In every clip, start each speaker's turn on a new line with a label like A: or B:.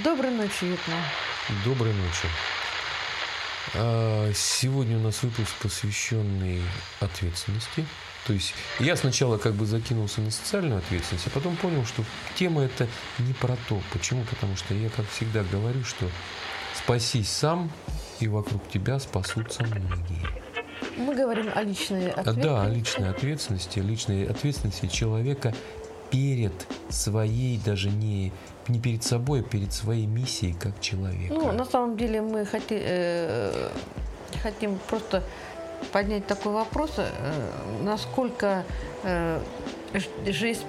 A: Доброй ночи, Вьетнам.
B: Доброй ночи. А, сегодня у нас выпуск, посвященный ответственности. То есть я сначала как бы закинулся на социальную ответственность, а потом понял, что тема это не про то. Почему? Потому что я, как всегда, говорю, что спасись сам, и вокруг тебя спасутся многие.
A: Мы говорим о личной ответственности.
B: Да, о личной ответственности, о личной ответственности человека перед своей, даже не, не перед собой, а перед своей миссией как человека.
A: Ну, на самом деле мы хоти, э, хотим просто поднять такой вопрос, э, насколько э, жизнь,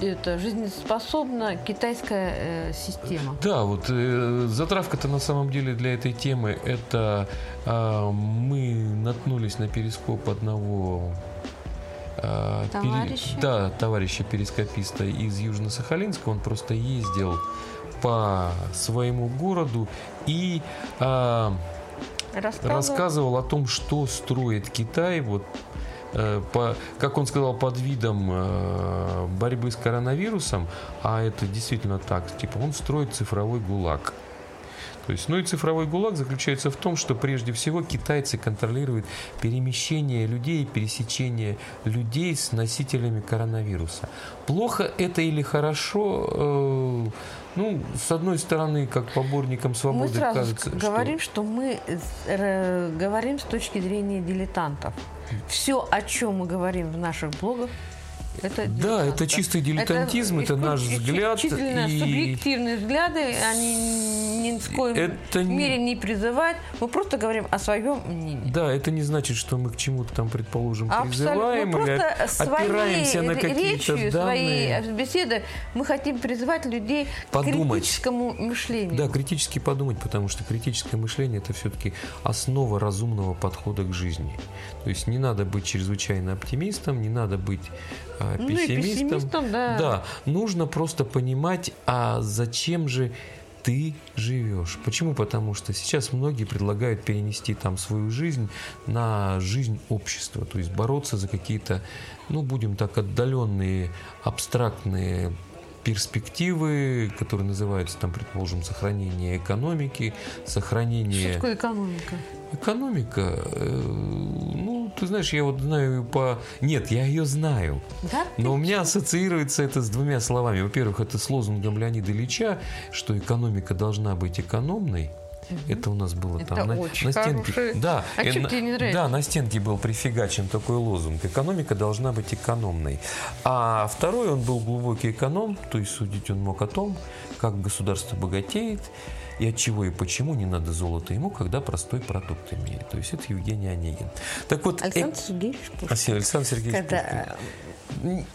A: это, жизнеспособна китайская э, система.
B: Да, вот э, затравка-то на самом деле для этой темы это э, мы наткнулись на перископ одного
A: Товарища?
B: Пере... Да, товарища перискописта из Южно-Сахалинска. Он просто ездил по своему городу и а, рассказывал. рассказывал о том, что строит Китай. Вот э, по, как он сказал, под видом э, борьбы с коронавирусом, а это действительно так, типа он строит цифровой гулаг. То есть, ну и цифровой ГУЛАГ заключается в том, что прежде всего китайцы контролируют перемещение людей, пересечение людей с носителями коронавируса. Плохо это или хорошо? Э, ну, с одной стороны, как поборникам свободы
A: мы сразу
B: кажется,
A: говорим, что, что мы э, говорим с точки зрения дилетантов. Все, о чем мы говорим в наших блогах,
B: это да, это чистый дилетантизм, это, это наш взгляд.
A: и... субъективные взгляды, они ни в коем это мере не призывают. Мы просто говорим о своем мнении.
B: Да, это не значит, что мы к чему-то там, предположим, призываем мы или опираемся на какие-то
A: речью, данные. Своей беседы мы хотим призывать людей подумать. к критическому мышлению.
B: Да, критически подумать, потому что критическое мышление это все-таки основа разумного подхода к жизни. То есть не надо быть чрезвычайно оптимистом, не надо быть а, ну, пессимистом. пессимистом да. да, нужно просто понимать, а зачем же ты живешь. Почему? Потому что сейчас многие предлагают перенести там свою жизнь на жизнь общества, то есть бороться за какие-то, ну, будем так, отдаленные, абстрактные перспективы, которые называются, там, предположим, сохранение экономики, сохранение...
A: Что такое экономика?
B: Экономика, э, ну, ты знаешь, я вот знаю по... Нет, я ее знаю.
A: Да?
B: Но у меня ассоциируется это с двумя словами. Во-первых, это с лозунгом Леонида Ильича, что экономика должна быть экономной. Это у нас было
A: это
B: там
A: на, на стенке. Хороший...
B: Да,
A: а э, на, не нравится?
B: да, на стенке был прифигачен такой лозунг. Экономика должна быть экономной. А второй, он был глубокий эконом, то есть судить он мог о том, как государство богатеет, и от чего и почему не надо золото ему, когда простой продукт имеет. То есть это Евгений Онегин. Так вот,
A: Александр э... Сергеевич Пушкин.
B: Александр Сергеевич когда... Пушкин.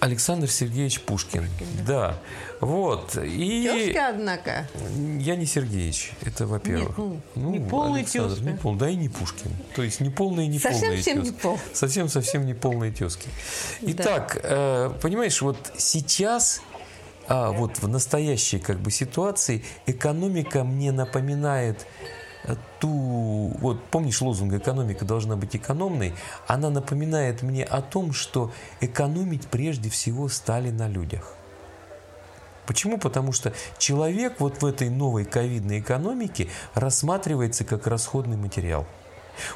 B: Александр Сергеевич Пушкин. Пушкин да. да. Вот. И...
A: Тезка, однако.
B: Я не Сергеевич, это во-первых.
A: Ну, ну, не полный Александр,
B: тезка. Не пол, да и не Пушкин. То есть не полные, не совсем, полные
A: совсем тезки. Не пол.
B: Совсем, совсем не полные тезки. Итак, да. э, понимаешь, вот сейчас а вот в настоящей как бы ситуации экономика мне напоминает э, ту, вот помнишь лозунг «экономика должна быть экономной», она напоминает мне о том, что экономить прежде всего стали на людях. Почему? Потому что человек вот в этой новой ковидной экономике рассматривается как расходный материал.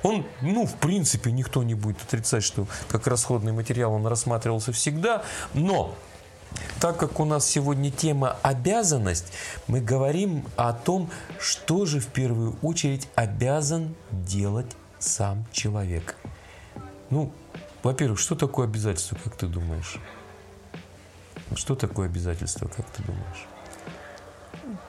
B: Он, ну, в принципе, никто не будет отрицать, что как расходный материал он рассматривался всегда, но так как у нас сегодня тема обязанность, мы говорим о том, что же в первую очередь обязан делать сам человек. Ну, во-первых, что такое обязательство, как ты думаешь? Что такое обязательство, как ты думаешь?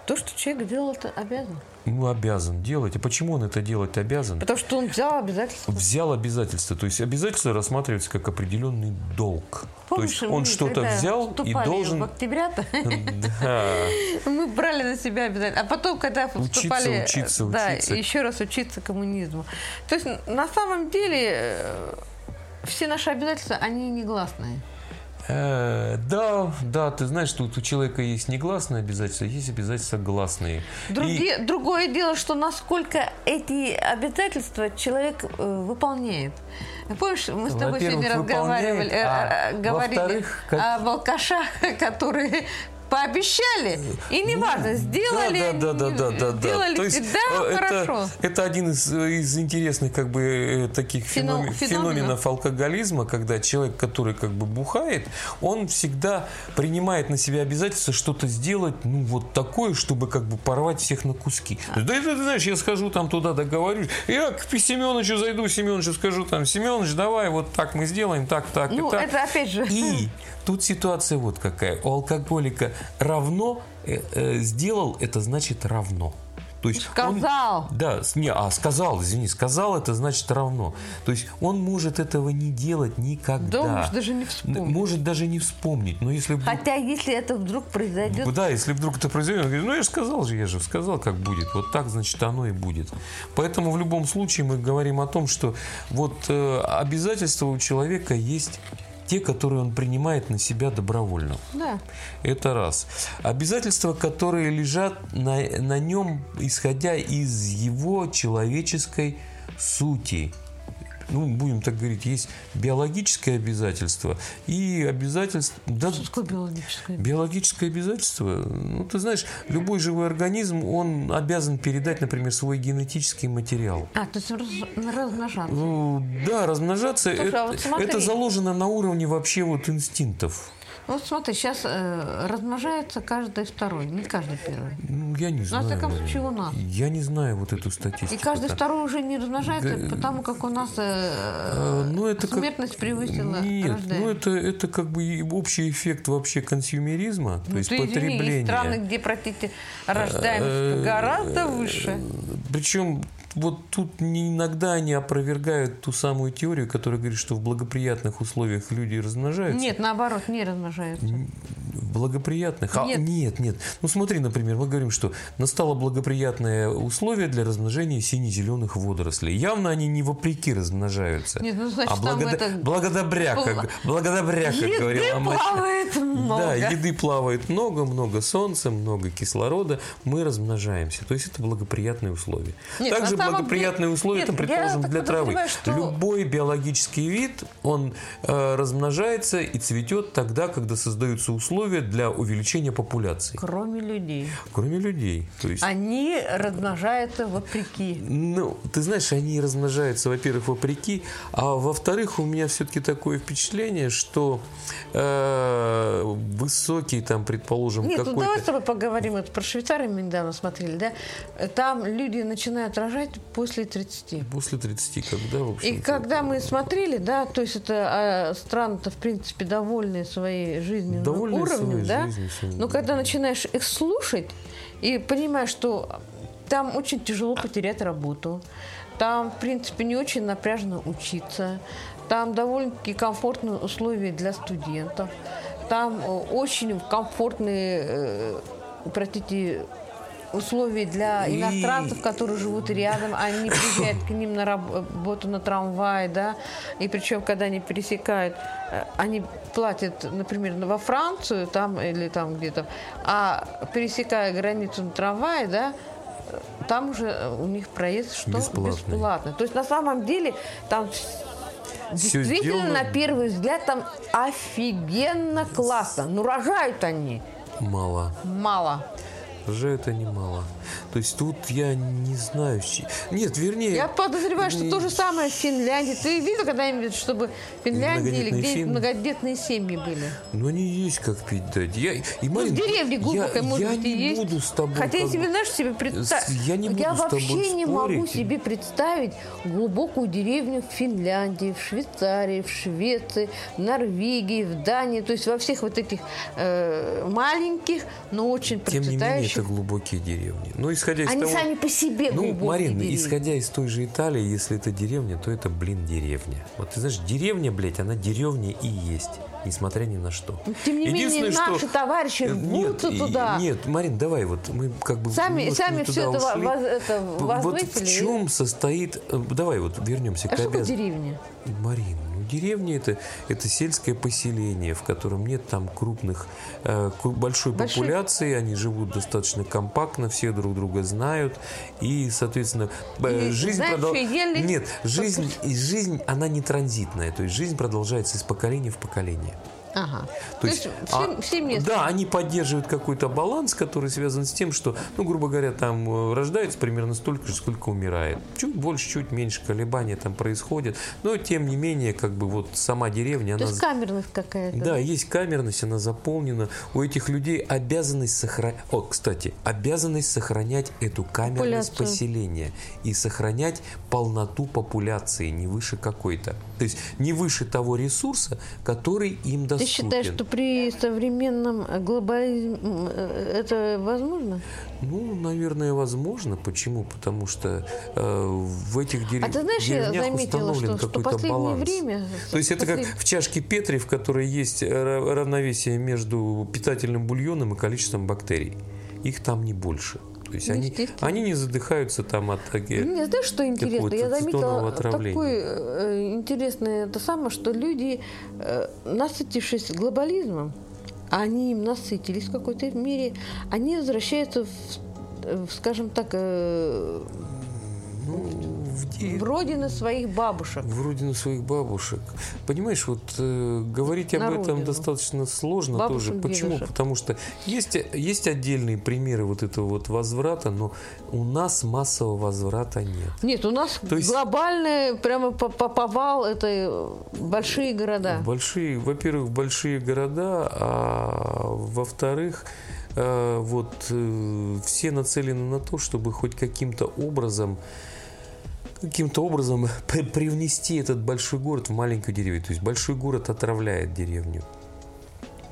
A: То, что человек делал, это обязан.
B: Ну, обязан делать. А почему он это делать обязан?
A: Потому что он взял обязательства.
B: Взял обязательства. То есть обязательства рассматриваются как определенный долг. Помнишь, То есть он что-то взял и должен...
A: в октября-то мы брали на себя обязательно. А потом, когда вступали...
B: Учиться, учиться,
A: Да, еще раз учиться коммунизму. То есть на самом деле э, все наши обязательства, они негласные.
B: Э, да, да, ты знаешь, что у человека есть негласные обязательства, есть обязательства гласные.
A: Другие, И... Другое дело, что насколько эти обязательства человек э, выполняет. Помнишь, мы с тобой сегодня разговаривали, э, а, говорили о волкашах, которые пообещали, и неважно, сделали,
B: да, да, да, да, да,
A: сделали
B: То есть,
A: всегда
B: э,
A: хорошо.
B: Это, это один из, из интересных как бы э, таких
A: Фено-
B: феномен-
A: феноменов.
B: феноменов алкоголизма, когда человек, который как бы бухает, он всегда принимает на себя обязательство что-то сделать, ну вот такое, чтобы как бы порвать всех на куски. Да это, ты знаешь, я схожу там туда, договорюсь, я к Семеновичу зайду, Семеновичу скажу там, Семенович, давай вот так мы сделаем, так, так
A: Ну,
B: и так.
A: это опять же...
B: И тут ситуация вот какая. У алкоголика равно э, э, сделал, это значит равно. То есть он-
A: Сказал.
B: да, с- не, а сказал, извини, сказал, это значит равно. То есть он может этого не делать никогда.
A: Да, он может даже не вспомнить.
B: Может даже не вспомнить. Но если
A: Хотя, если это вдруг произойдет,
B: да, если вдруг это произойдет, он говорит, ну я же сказал же, я же сказал, как будет. Вот так, значит, оно и будет. Поэтому в любом случае мы говорим о том, что вот э, обязательства у человека есть те, которые он принимает на себя добровольно.
A: да.
B: Это раз. Обязательства, которые лежат на, на нем, исходя из его человеческой сути. Ну, будем так говорить, есть биологическое обязательство и обязательство... Да,
A: Что такое биологическое?
B: Биологическое обязательство, ну ты знаешь, любой живой организм, он обязан передать, например, свой генетический материал.
A: А, то есть раз- размножаться.
B: Ну, да, размножаться,
A: Слушай, а
B: это,
A: вот смотри.
B: это заложено на уровне вообще вот инстинктов.
A: Вот смотри, сейчас э, размножается каждый второй, не каждый первый.
B: Ну, я не
A: На
B: знаю.
A: всяком
B: Марина.
A: случае у нас.
B: Я не знаю вот эту статистику.
A: И каждый второй уже не размножается,
B: Г-
A: потому как у нас э,
B: А, ну, это как-
A: смертность превысила
B: Нет,
A: рождаемость.
B: ну это, это как бы общий эффект вообще консюмеризма, то
A: Ну,
B: есть
A: ты извини,
B: потребления.
A: есть страны, где, простите, рождаемость
B: Э,
A: гораздо выше.
B: Причем вот тут не иногда они опровергают ту самую теорию, которая говорит, что в благоприятных условиях люди размножаются.
A: Нет, наоборот, не размножаются.
B: Благоприятных? А,
A: Нет.
B: нет, нет. Ну смотри, например, мы говорим, что настало благоприятное условие для размножения сине-зеленых водорослей. Явно они не вопреки размножаются.
A: Нет, ну, значит,
B: а благода-
A: это-
B: благодаря, как, благодаря, как
A: Еды
B: говорила мать.
A: плавает много.
B: Да, еды плавает много, много солнца, много кислорода, мы размножаемся. То есть это благоприятные условия.
A: Нет,
B: Также благоприятные
A: деле-
B: условия,
A: нет,
B: там, предположим, для травы.
A: что-
B: Любой биологический вид, он э, размножается и цветет тогда, когда создаются условия для увеличения популяции.
A: Кроме людей.
B: Кроме людей. То есть,
A: Они размножаются вопреки.
B: ну, ты знаешь, они размножаются, во-первых, вопреки, а во-вторых, у меня все-таки такое впечатление, что э, высокий, там, предположим,
A: Нет, ну
B: какой-то...
A: давай с тобой поговорим. Это про Швейцарию мы недавно смотрели, да? Там люди начинают рожать после 30.
B: После 30, когда, в общем
A: И когда мы смотрели, да, то есть это а, страны-то, в принципе, довольные своей жизненным
B: Довольные
A: уровнем,
B: своей
A: да?
B: своей,
A: Но когда начинаешь их слушать и понимаешь, что там очень тяжело потерять работу, там, в принципе, не очень напряжно учиться, там довольно-таки комфортные условия для студентов, там э, очень комфортные, э, простите, условия для
B: И-
A: иностранцев, которые живут рядом, они приезжают к ним на работу на трамвае, да, и причем, когда они пересекают, э, они платят, например, во Францию там или там где-то, а пересекая границу на трамвае, да, там уже э, у них проезд что?
B: Бесплатный.
A: Бесплатно. То есть на самом деле там
B: Всё
A: действительно
B: сделано-
A: на первый взгляд там офигенно классно. Ну рожают они
B: Мало.
A: мало.
B: Рожают они мало. То есть тут я не знаю... Нет, вернее...
A: Я подозреваю, что то же самое в Финляндии. Ты видел когда-нибудь, чтобы в Финляндии или где
B: семьи?
A: многодетные семьи были?
B: Ну, они есть как пить дать. Я, и,
A: Ну,
B: Марин,
A: в деревне глубокой,
B: я,
A: может
B: я
A: быть, и
B: не
A: есть.
B: буду с тобой...
A: Хотя я
B: бы-
A: знаешь, себе представить...
B: Я не буду тобой
A: вообще не могу себе представить глубокую деревню в Финляндии, в Швейцарии, в Швеции, в Норвегии, в Дании. То есть во всех вот этих э, маленьких, но очень процветающих...
B: это глубокие деревни. Ну, исходя из
A: Они
B: того...
A: сами по себе
B: Ну,
A: глубокие
B: Марин,
A: деревни.
B: исходя из той же Италии, если это деревня, то это, блин, деревня. Вот ты знаешь, деревня, блядь, она деревня и есть, несмотря ни на что.
A: Но, Тем не менее,
B: Единственное, что-
A: наши товарищи
B: Э,
A: рвутся
B: и-
A: туда.
B: Нет, Марин, давай, вот мы как бы
A: Сами- сами
B: туда
A: это воз- это
B: Вот
A: возвысили.
B: в чем состоит... э, Давай вот вернемся
A: А
B: к обяз-
A: деревня?
B: Марин, деревня это, это сельское поселение, в котором нет там крупных, э, большой
A: Больших?
B: популяции, они живут достаточно компактно, все друг друга знают, и, соответственно, э,
A: И
B: жизнь продол-
A: ели?
B: Нет, жизнь, и жизнь, она не транзитная, то есть жизнь продолжается из поколения в поколение.
A: Ага.
B: То, есть,
A: все,
B: а,
A: все места.
B: Да, они поддерживают какой-то баланс, который связан с тем, что, ну, грубо говоря, там э, рождается примерно столько же, сколько умирает. Чуть больше, чуть меньше колебания там происходят. Но, тем не менее, как бы вот сама деревня...
A: То
B: она...
A: есть камерность какая-то.
B: Да, есть камерность, она заполнена. У этих людей обязанность сохранять... О, кстати, обязанность сохранять эту камерность
A: Популяцию.
B: поселения и сохранять полноту популяции, не выше какой-то. То есть не выше того ресурса, который им доступен.
A: Ты считаешь, что при современном глобализме э, это возможно?
B: Ну, наверное, возможно. Почему? Потому что э, в этих дерев...
A: А ты знаешь, я заметила,
B: установлен
A: что,
B: какой-то баланс.
A: время...
B: То есть это как
A: послед-
B: в чашке Петри, в которой есть ра- равновесие между питательным бульоном и количеством бактерий. Их там не больше. То есть они, они не задыхаются там от таки-
A: Мне знаешь, что интересно? Я заметила такое э, интересное это самое, что люди, э, насытившись глобализмом, они им насытились в какой-то мере, они возвращаются в, э, в, скажем так,
B: ну, в
A: родины своих бабушек.
B: в родину своих бабушек. Понимаешь, вот э, говорить об
A: На
B: этом
A: родину.
B: достаточно сложно
A: Бабушек,
B: тоже. Почему?
A: дедушек.
B: Потому что есть, есть отдельные примеры вот этого вот возврата, но у нас массового возврата нет.
A: Нет, у нас
B: То есть-
A: глобальный прямо по- по- повал это э, большие города.
B: Большие, во-первых, большие города, а во-вторых, э, вот э, все нацелены на то, чтобы хоть каким-то образом каким-то образом при- привнести этот большой город в маленькую деревню. То есть большой город отравляет деревню.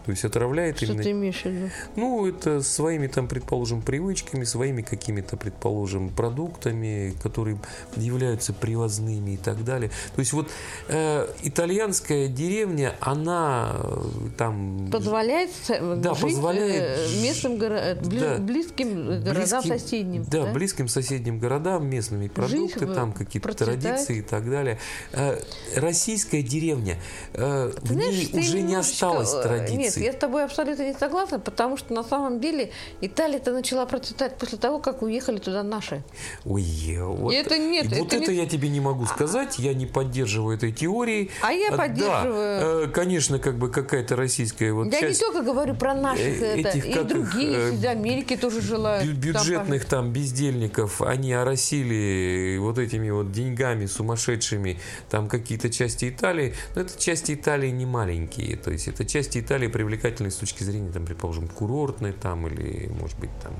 B: То есть отравляет
A: Что
B: именно...
A: ты имеешь в виду?
B: Ну, это своими, там, предположим, привычками, своими какими-то, предположим, продуктами, которые являются привозными и так далее. То есть вот э, итальянская деревня, она э, там...
A: Позволяет э,
B: Да,
A: жить
B: позволяет
A: э, местным горо-
B: да.
A: близким городам
B: близким-
A: соседним.
B: Да, близким соседним городам, местными продукты,
A: в-
B: там какие-то
A: процветать.
B: традиции и так далее. Э, российская деревня, э, в
A: Ты знаешь,
B: ней уже не
A: немножечко,
B: осталось
A: э,
B: традиций.
A: Нет, я с тобой абсолютно не согласна, потому что на самом деле Италия-то начала процветать после того, как уехали туда наши.
B: Ой, вот,
A: Это нет,
B: вот
A: это
B: это,
A: не-
B: я тебе не могу сказать, я не поддерживаю этой теории.
A: А я
B: Да,
A: поддерживаю.
B: э, конечно, как бы какая-то российская вот
A: Я не
B: часть
A: только говорю про наших,
B: э,
A: это,
B: этих,
A: и
B: как их,
A: другие
B: э,
A: из Америки тоже желают.
B: бю-
A: там
B: бюджетных там бездельников, они оросили вот этими вот деньгами сумасшедшими там какие-то части Италии, но это части Италии не маленькие, то есть это части Италии привлекательные с точки зрения, там, предположим, курортной там или, может быть, там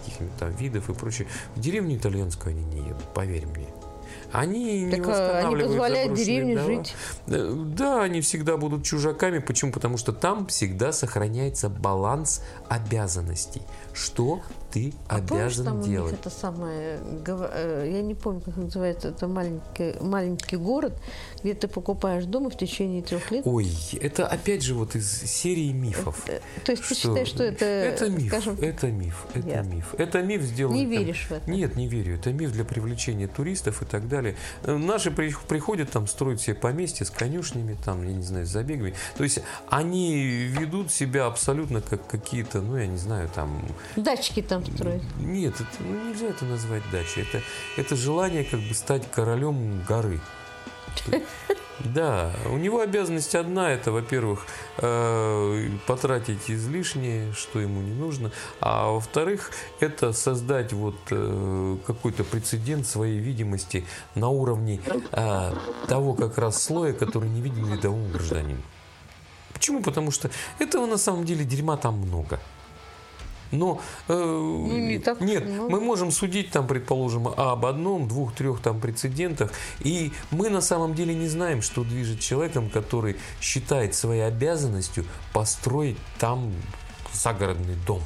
B: каких-нибудь там видов и прочее. В деревню итальянскую они не едут, поверь мне. Они не
A: Так, а, они позволяют деревне
B: дома.
A: жить.
B: Э, Да, они всегда будут чужаками. Почему? Потому что там всегда сохраняется баланс обязанностей. Что ты
A: А помнишь,
B: обязан
A: там у них
B: делать?
A: это самое, э, я не помню, как называется, это маленький, маленький город, где ты покупаешь дом и в течение трех лет.
B: Ой, это опять же вот из серии мифов.
A: Э, То есть ты считаешь, что это,
B: это миф,
A: скажем,
B: это миф, это
A: Ясно.
B: миф. Это миф сделан.
A: Не
B: там-
A: веришь в это?
B: Нет, не верю. Это миф для привлечения туристов и так далее. Э, Наши при- приходят там строить себе поместья с конюшнями, там, я не знаю, с забегами. То есть они ведут себя абсолютно как какие-то, ну, я не знаю, там,
A: дачки там строить.
B: Нет, это, ну, нельзя это назвать дачей. Это, это желание как бы стать королем горы. Да, у него обязанность одна, это, во-первых, э, потратить излишнее, что ему не нужно, а во-вторых, это создать вот э, какой-то прецедент своей видимости на уровне э, того как раз слоя, который не виден рядовому гражданину. Почему? Потому что этого на самом деле дерьма там много. Но э,
A: не так
B: нет,
A: много.
B: мы можем судить там, предположим, об одном, двух, трех там прецедентах, и мы на самом деле не знаем, что движет человеком, который считает своей обязанностью построить там загородный дом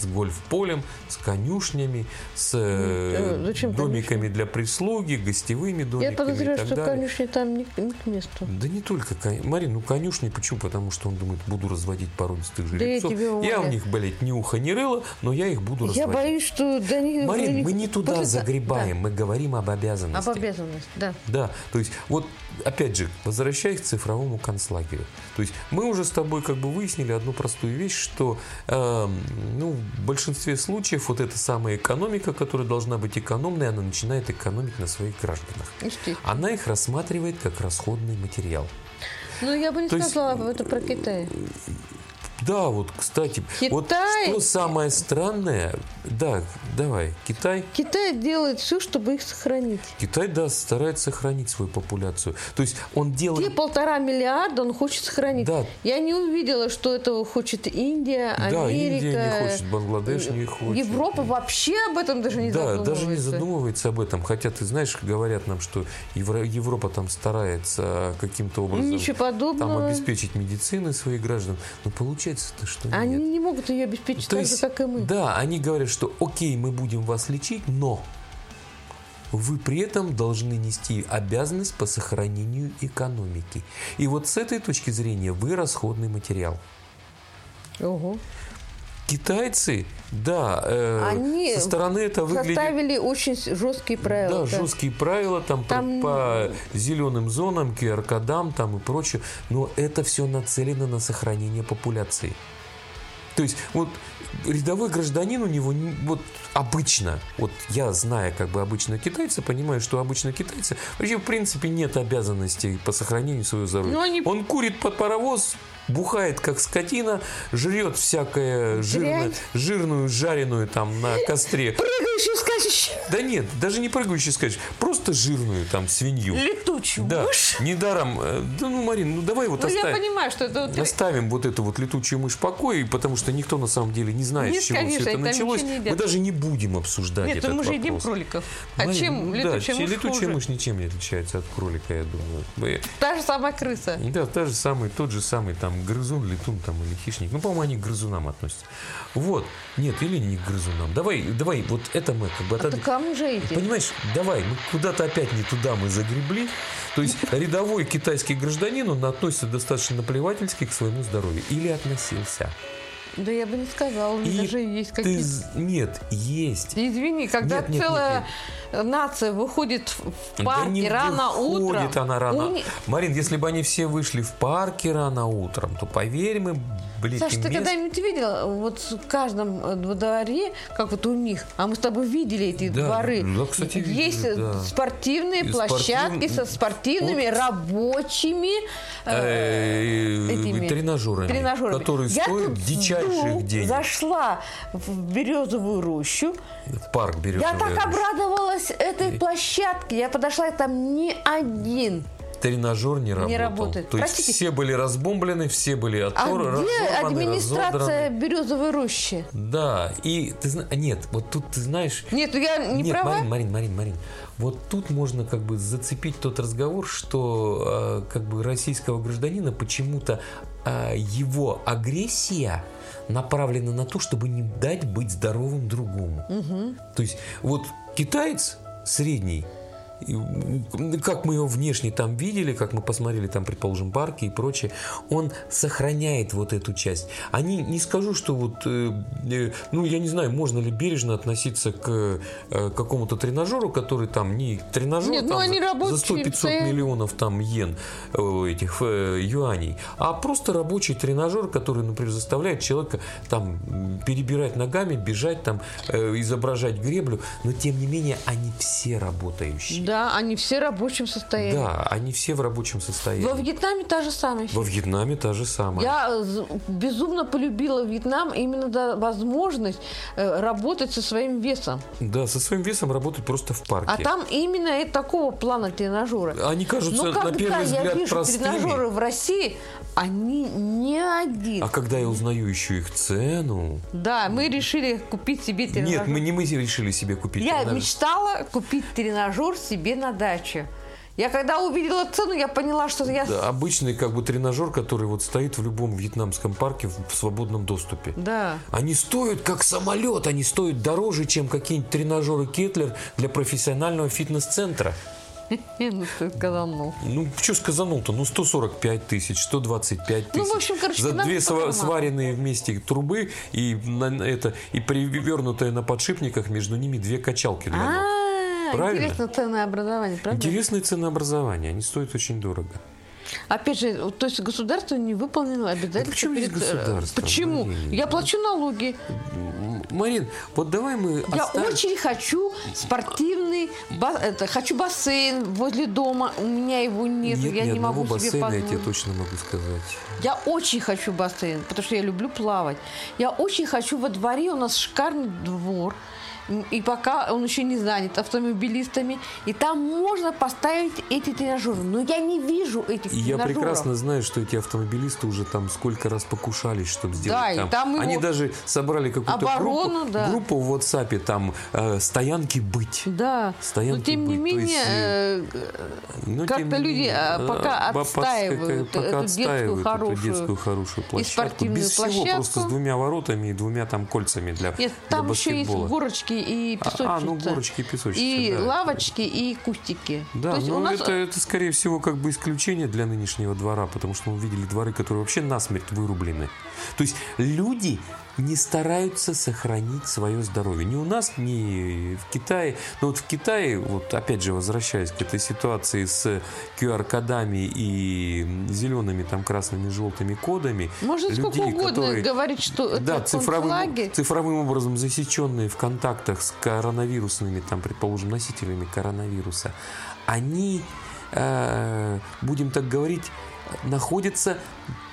B: с гольф-полем, с конюшнями, с э,
A: э, зачем
B: домиками для прислуги, гостевыми домиками
A: Я подозреваю, что
B: далее.
A: конюшни там не, не к месту.
B: Да не только кон- Марин, ну конюшни, почему? Потому что он думает, буду разводить породистых
A: Да я
B: жеребцов.
A: тебе
B: я
A: умоляю.
B: у них, блядь, ни уха, ни рыла, но я их буду
A: Я
B: разводить.
A: боюсь, что до них...
B: Марин, мы не туда
A: после-
B: загребаем, мы говорим об
A: Да,
B: обязанностях.
A: об обязанности, да.
B: Да, то есть вот опять же, возвращаясь к цифровому концлагерю. То есть мы уже с тобой как бы выяснили одну простую вещь, что эм, ну, в большинстве случаев вот эта самая экономика, которая должна быть экономной, она начинает экономить на своих гражданах. Она их рассматривает как расходный материал.
A: Ну, я бы не
B: То есть-
A: сказала это про Китай.
B: Да, вот, кстати, вот
A: Китай-
B: что самое странное, да, давай, Китай,
A: Китай делает все, чтобы их сохранить.
B: Китай, да, старается сохранить свою популяцию. То есть он делает...
A: Те полтора миллиарда он хочет сохранить.
B: Да.
A: Я не увидела, что этого хочет Индия,
B: Да,
A: Америка.
B: Индия не хочет, Бангладеш не хочет.
A: Европа вообще об этом даже не
B: Да,
A: задумывается.
B: даже не задумывается об этом. Хотя, ты знаешь, говорят нам, что Евро- Европа там старается каким-то образом
A: Ничего
B: там
A: подобного.
B: обеспечить медицины своих граждан. Но получается-то, что
A: Они
B: нет.
A: не могут ее обеспечить
B: То
A: так
B: есть,
A: же, как и мы.
B: Да, они говорят, что окей, мы будем вас лечить, но вы при этом должны нести обязанность по сохранению экономики. И вот с этой точки зрения вы расходный материал.
A: Ого.
B: Китайцы, да, э,
A: Они
B: со стороны это выглядит...
A: Составили очень жесткие правила.
B: Да, жесткие правила там,
A: Там-
B: по зеленым зонам, QR-кодам там и прочее, но это все нацелено на сохранение популяции. То есть вот рядовой гражданин у него не- вот обычно, вот я зная как бы обычно китайца, понимаю, что обычно китайцы вообще в принципе нет обязанностей по сохранению своего здоровья.
A: Ну, они-
B: Он курит под паровоз, бухает как скотина, жрет всякое жирное, жирную жареную там на костре.
A: Прыгающий, скачущий,
B: Да нет, даже не прыгающий скачешь, просто жирную там свинью.
A: летучий
B: Да,
A: мышь.
B: недаром. э, Да ну, Марин, ну давай вот
A: Ну, я
B: оставим.
A: понимаю, что это вот...
B: Оставим вот эту вот летучую мышь в покое, потому что никто на самом деле не знает,
A: Нет,
B: с чего
A: конечно,
B: все это началось. Мы даже не будем обсуждать
A: Нет,
B: этот
A: мы же едим
B: вопрос.
A: кроликов. А
B: Марин,
A: чем
B: ну
A: летучая
B: да,
A: мышь
B: летучая
A: хуже?
B: мышь ничем не отличается от кролика, я думаю.
A: Та же самая крыса.
B: Да, та же самый, тот же самый там грызун, летун там или хищник. Ну, по-моему, они к грызунам относятся. Вот. Нет, или не к грызунам. Давай, давай, вот это мы как бы
A: А кому же эти?
B: Понимаешь, давай, мы куда-то опять не туда мы загребли. То есть рядовой китайский гражданин, он относится достаточно наплевательски к своему здоровью. Или относился.
A: Да я бы не сказала, у
B: И
A: даже есть
B: ты
A: какие-то...
B: з- Нет, есть.
A: Извини, когда
B: Нет, нет,
A: целая
B: нет,
A: нация выходит в парк
B: да не
A: рано утром...
B: она рано.
A: у
B: Марин, если бы они все вышли в парке рано утром, то поверь мы, блин,
A: Саша, ты
B: мест-
A: когда-нибудь видела вот в каждом э, дворе, как вот у них, а мы с тобой видели эти
B: Да,
A: дворы,
B: да, кстати, видели,
A: есть э,
B: да.
A: спортивные
B: И
A: площадки
B: спортив-
A: со спортивными рабочими э,
B: Э,
A: этими
B: тренажерами,
A: тренажерами.
B: которые
A: Я
B: стоят дичайших денег.
A: зашла в березовую рощу,
B: В парк берешь.
A: я так обрадовалась этой площадке, я подошла, и там ни один
B: Тренажер не работал.
A: работает.
B: То есть
A: Простите.
B: все были разбомблены, все были
A: А
B: оттор,
A: где
B: разорваны,
A: администрация
B: разодраны.
A: березовой рощи?
B: Да, и ты знаешь, нет, вот тут ты знаешь,
A: Нет, я не
B: нет,
A: права.
B: Марин, Марин, Марин, Марин, вот тут можно как бы зацепить тот разговор, что э, как бы российского гражданина почему-то э, его агрессия направлена на то, чтобы не дать быть здоровым другому. То есть вот китаец средний, как мы его внешне там видели, как мы посмотрели там, предположим, парки и прочее, он сохраняет вот эту часть. Они, не скажу, что вот, э, э, ну, я не знаю, можно ли бережно относиться к э, какому-то тренажеру, который там не тренажер
A: Нет, ну,
B: там,
A: они
B: за- за 100-500
A: постоянно.
B: миллионов там йен, э, этих э, юаней, а просто рабочий тренажер, который, например, заставляет человека там перебирать ногами, бежать там, э, изображать греблю, но тем не менее они все работающие.
A: Да, они все в рабочем состоянии.
B: Да, они все в рабочем состоянии.
A: Во Вьетнаме та же самая.
B: Во Вьетнаме та же самая.
A: Я з- безумно полюбила Вьетнам именно за возможность э, работать со своим весом.
B: Да, со своим весом работать просто в парке.
A: А там именно и такого плана тренажеры.
B: Они кажутся
A: Но
B: на
A: когда
B: первый
A: я
B: взгляд
A: вижу
B: простыми.
A: тренажеры в России, они не один.
B: А когда я узнаю еще их цену...
A: Да, мы решили купить себе тренажер.
B: Нет, мы не мы решили себе купить
A: Я
B: тренажер.
A: мечтала купить тренажер себе на дачу. Я когда увидела цену, я поняла, что я...
B: Да, обычный как бы тренажер, который вот стоит в любом вьетнамском парке в, в свободном доступе.
A: Да.
B: Они стоят как самолет, они стоят дороже, чем какие-нибудь тренажеры Кетлер для профессионального фитнес-центра.
A: Ну, ты сказал, ну.
B: Что сказанул-то? Ну, 145 тысяч, 125 тысяч.
A: Ну, в общем, короче,
B: За две сва- сваренные вместе трубы и, на, это, и перевернутые на подшипниках между ними две качалки для ног.
A: А,
B: Правильно?
A: интересно ценное образование, правда?
B: Интересное ценообразование, они стоят очень дорого.
A: Опять же, то есть государство не выполнило обязательства.
B: почему
A: перед, э,
B: государство,
A: Почему?
B: Марина?
A: Я плачу налоги.
B: Марин, вот давай мы
A: Я
B: оставим-
A: очень хочу спортивный, ба- это, хочу бассейн возле дома. У меня его нет,
B: Нет
A: я
B: ни
A: не могу себе
B: бассейна, я
A: позволить.
B: тебе точно могу сказать.
A: Я очень хочу бассейн, потому что я люблю плавать. Я очень хочу во дворе, у нас шикарный двор. И пока он еще не занят автомобилистами. И там можно поставить эти тренажеры. Но я не вижу этих
B: И я
A: тренажеров.
B: прекрасно знаю, что эти автомобилисты уже там сколько раз покушались, чтобы сделать
A: Да, и
B: там.
A: там его-
B: Они даже собрали какую-то
A: Оборону,
B: группу,
A: да.
B: группу в WhatsApp, там э, стоянки быть.
A: Да,
B: Стоянки
A: но тем не
B: быть,
A: менее,
B: э,
A: э,
B: Но,
A: Как-то люди,
B: менее,
A: а,
B: э,
A: пока
B: по-
A: отстаивают
B: пока
A: эту детскую
B: отстаивают
A: хорошую
B: эту детскую хорошую площадку.
A: спортивную
B: Без всего,
A: площадку.
B: просто с двумя воротами и двумя там кольцами для,
A: нет,
B: для
A: там еще есть горочки и
B: А,
A: песочница.
B: а, ну горочки и песочница.
A: И
B: да.
A: лавочки, и кустики.
B: Да,
A: То есть
B: но
A: у нас
B: это, это, скорее всего, как бы исключение для нынешнего двора, потому что мы видели дворы, которые вообще насмерть вырублены. То есть люди не стараются сохранить свое здоровье. Ни у нас, ни в Китае. Но вот в Китае, вот опять же, возвращаясь к этой ситуации с QR-кодами и зелеными, там, красными, желтыми кодами,
A: можно сколько
B: людей,
A: угодно
B: которые-
A: говорить, что
B: да,
A: это
B: цифровым, цифровым образом засеченные в контактах с коронавирусными, там, предположим, носителями коронавируса, они, э, будем так говорить, находятся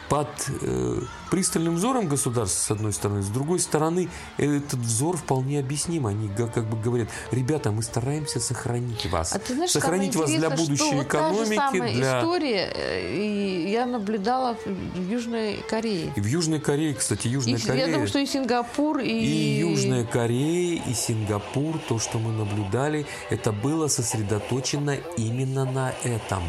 B: под э, пристальным взором государства, с одной стороны. С другой стороны, этот взор вполне объясним. Они как бы говорят, ребята, мы стараемся сохранить вас.
A: А ты знаешь,
B: сохранить вас для будущей
A: что вот та же
B: экономики,
A: самая
B: для...
A: история, э, и я наблюдала в Южной Корее.
B: И в Южной Корее, кстати,
A: И
B: Южная
A: я
B: Корея...
A: думаю, что и Сингапур, и...
B: И Южная Корея, и Сингапур, то, что мы наблюдали, это было сосредоточено именно на этом.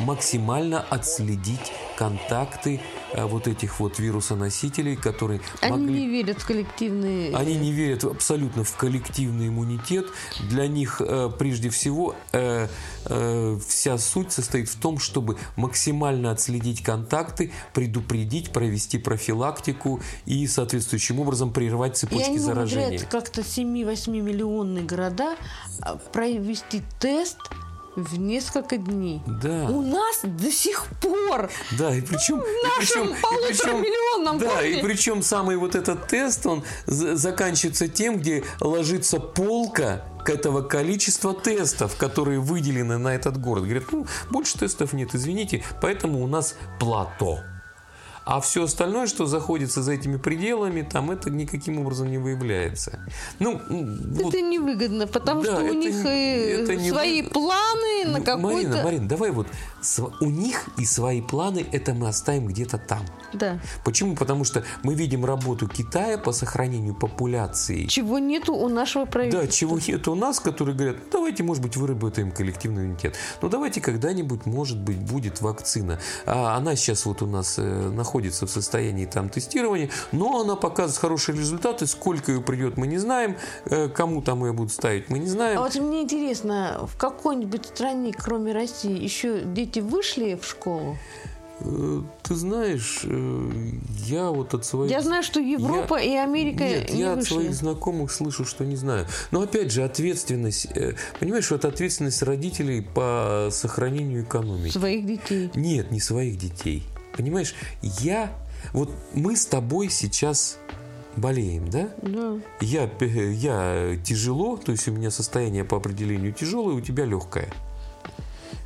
B: Максимально отследить контакты э, вот этих вот вирусоносителей, которые
A: Они
B: могли...
A: не верят в коллективные...
B: Они не верят абсолютно в коллективный иммунитет. Для них э, прежде всего э, э, вся суть состоит в том, чтобы максимально отследить контакты, предупредить, провести профилактику и соответствующим образом прервать
A: И
B: цепочки
A: они
B: заражения.
A: как-то 7-8 миллионные города а, провести тест в несколько дней.
B: Да.
A: У нас до сих пор
B: Да, и причем... и
A: нашим
B: причем- и
A: полутора
B: причем-
A: миллионам
B: Да, и причем самый вот этот тест, он за- заканчивается тем, где ложится полка к этого количества тестов, которые выделены на этот город. Говорят, ну, больше тестов нет, извините, поэтому у нас плато. А все остальное, что заходится за этими пределами, там это никаким образом не выявляется. Ну, вот
A: Это невыгодно, потому
B: Да,
A: что у них
B: не- не
A: свои
B: вы-
A: планы на какой-то...
B: Марина, Марина, давай вот у них и свои планы, это мы оставим где-то там.
A: Да.
B: Почему? Потому что мы видим работу Китая по сохранению популяции.
A: Чего нету у нашего правительства.
B: Да, чего нет у нас, которые говорят, ну, давайте, может быть, выработаем коллективный иммунитет. Ну, давайте когда-нибудь, может быть, будет вакцина. А она сейчас вот у нас э, находится в состоянии там тестирования, но она показывает хорошие результаты. Сколько ее придет, мы не знаем. Э, кому там ее будут ставить, мы не знаем.
A: А вот мне интересно, в какой-нибудь стране, кроме России, еще дети вышли в школу?
B: Э, Ты знаешь, э, я вот от своих...
A: Я знаю, что Европа и Америка
B: Нет,
A: не
B: я от
A: вышли.
B: своих знакомых слышу, что не знаю. Но опять же, ответственность... э, Понимаешь, это ответственность родителей по сохранению экономики.
A: Своих детей.
B: Нет, не своих детей. Понимаешь, я... Вот мы с тобой сейчас болеем, да?
A: Да.
B: Я, я тяжело, то есть у меня состояние по определению тяжелое, у тебя легкое.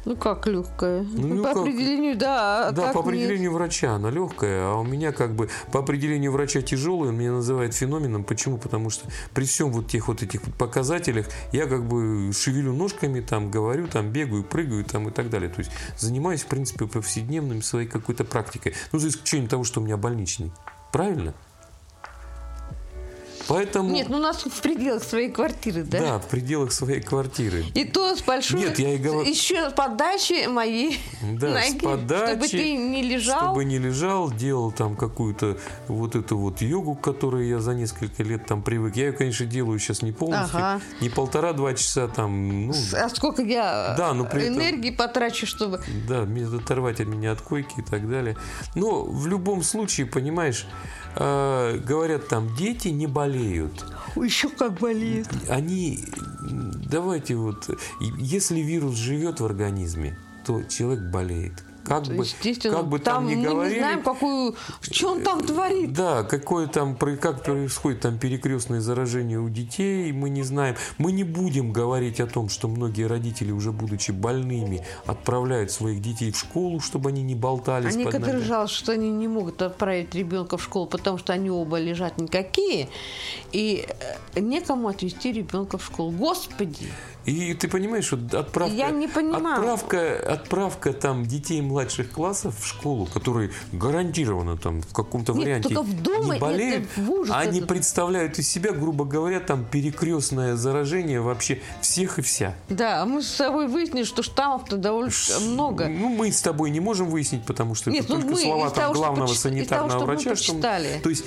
A: Ну как легкая?
B: ну
A: по
B: как?
A: определению, да. а
B: Да, по
A: нет?
B: определению врача она легкая, а у меня как бы по определению врача тяжелая, он меня называет феноменом. Почему? Потому что при всем вот тех вот этих показателях я как бы шевелю ножками, там говорю, там бегаю, прыгаю там и так далее. То есть занимаюсь, в принципе, повседневным своей какой-то практикой. Ну, за исключением того, что у меня больничный. Правильно? Поэтому...
A: Нет, ну у нас в пределах своей квартиры, да?
B: Да, в пределах своей квартиры.
A: И то с большой...
B: Нет, я и говорю-
A: Еще с подачи моей
B: Да,
A: ноги,
B: с подачи,
A: чтобы ты не лежал.
B: Чтобы не лежал, делал там какую-то вот эту вот йогу, к которой я за несколько лет там привык. Я ее, конечно, делаю сейчас не полностью.
A: Ага.
B: Не полтора-два часа там, ну,
A: А сколько я
B: Да, но при этом-
A: энергии потрачу, чтобы...
B: да, оторвать от меня от койки и так далее. Но в любом случае, понимаешь, э, говорят там, дети не болеют.
A: Еще как болеет.
B: Они, давайте вот, если вирус живет в организме, то человек болеет. Как бы, как бы там,
A: там
B: ни
A: мы
B: говорили,
A: не знаем, какую, что он там творит.
B: Да, какое там, как происходит там перекрестное заражение у детей, мы не знаем. Мы не будем говорить о том, что многие родители, уже будучи больными, отправляют своих детей в школу, чтобы они не болтались
A: А некоторые жалуются, что они не могут отправить ребенка в школу, потому что они оба лежат никакие, и э, некому отвезти ребенка в школу. Господи!
B: И ты понимаешь, вот отправка,
A: Я не понимаю.
B: отправка, отправка там детей младших классов в школу, которые гарантированно там в каком-то
A: Нет,
B: варианте
A: вдумай,
B: не
A: нет,
B: болеют,
A: это ужас
B: они
A: этот.
B: представляют из себя, грубо говоря, там перекрестное заражение вообще всех и вся.
A: Да, а мы с собой выяснили, что штаммов-то довольно много.
B: Ну, мы с тобой не можем выяснить, потому что
A: Нет,
B: это
A: ну,
B: только
A: мы
B: слова там
A: того, что
B: главного
A: того,
B: санитарного
A: что мы
B: врача. что мы-. То есть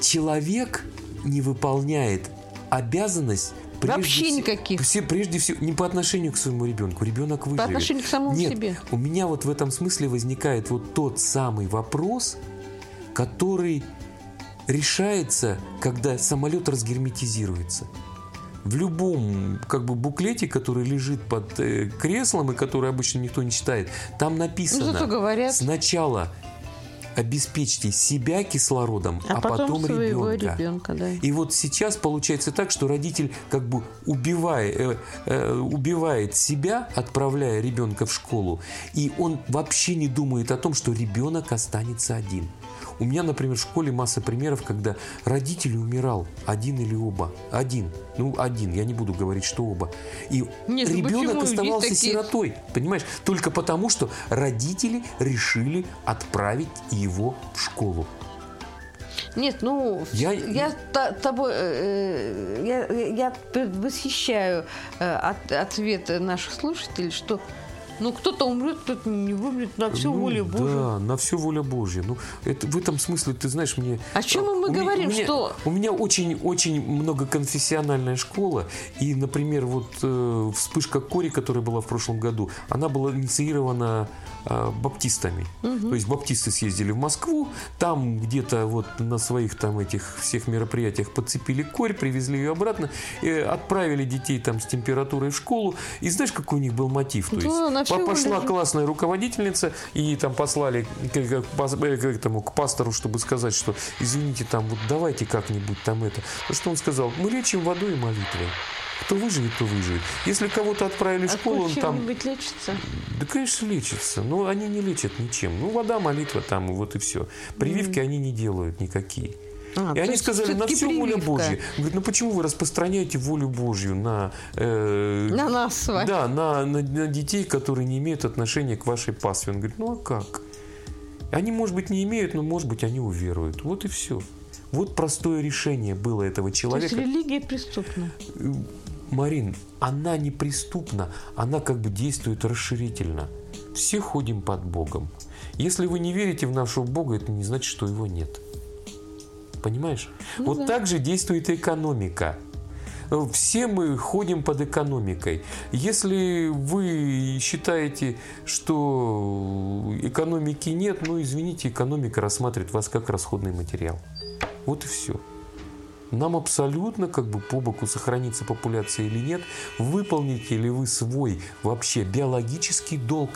B: человек не выполняет обязанность прежде
A: Вообще
B: всего-
A: никаких.
B: Все, прежде всего, не по отношению к своему ребенку. Ребенок выживет.
A: отношению к самому
B: Нет,
A: себе.
B: у меня вот в этом смысле возникает вот тот самый вопрос, который решается, когда самолет разгерметизируется. В любом как бы буклете, который лежит под э, креслом и который обычно никто не читает, там написано
A: Ну, зато говорят.
B: сначала обеспечьте себя кислородом,
A: А,
B: а,
A: потом, своего
B: ребенка.
A: ребенка, да.
B: И вот сейчас получается так, что родитель как бы убивает, э, э, убивает себя, отправляя ребенка в школу, и он вообще не думает о том, что ребенок останется один. У меня, например, в школе масса примеров, когда родитель умирал, один или оба. Один. Ну, один, я не буду говорить, что оба. И
A: Нет, ну
B: ребенок оставался
A: такие-
B: сиротой. Понимаешь? Только потому, что родители решили отправить его в школу.
A: Нет, ну,
B: Я-
A: я, та- тобой, э, э, я, я восхищаю э, от- ответ наших слушателей, что ну кто-то умрет, кто-то не умрет, на все
B: Ну,
A: воля Божья.
B: Да, на все воля Божья. Ну, это, в этом смысле, ты знаешь, мне...
A: О чем мы
B: у меня-
A: говорим,
B: у меня,
A: что-
B: У меня очень-очень многоконфессиональная школа. И, например, вот э, вспышка Кори, которая была в прошлом году, она была инициирована э, баптистами. То есть баптисты съездили в Москву, там где-то вот на своих там этих всех мероприятиях подцепили корь, привезли ее обратно, отправили детей там с температурой в школу. И знаешь, какой у них был мотив? То
A: Да,
B: есть пошла
A: воля.
B: классная руководительница, и там послали к, к э, к этому, к пастору, чтобы сказать, что извините, там вот давайте как-нибудь там это. Что он сказал, мы лечим водой и молитвой. Кто выживет, то выживет. Если кого-то отправили в
A: А
B: школу, он там...
A: чем-нибудь лечится?
B: Да, конечно, лечится. Но они не лечат ничем. Ну, вода, молитва там, вот и все. Прививки они не делают никакие.
A: А,
B: И они сказали, на
A: всё-таки
B: все воля
A: прививка.
B: Божья. Говорит, ну почему вы распространяете волю Божью на... э,
A: На нас с вами.
B: Да, на, на- на детей, которые не имеют отношения к вашей пастве. Он говорит, ну а как? Они, может быть, не имеют, но, может быть, они уверуют. Вот и все. Вот простое решение было этого
A: То есть
B: человека.
A: религия преступна.
B: Марин, она не преступна, она как бы действует расширительно. Все ходим под Богом. Если вы не верите в нашего Бога, это не значит, что его нет. Понимаешь? вот так же действует экономика. Все мы ходим под экономикой. Если вы считаете, что экономики нет, ну извините, экономика рассматривает вас как расходный материал. Вот и все. Нам абсолютно как бы по боку сохранится популяция или нет, выполните ли вы свой вообще биологический долг,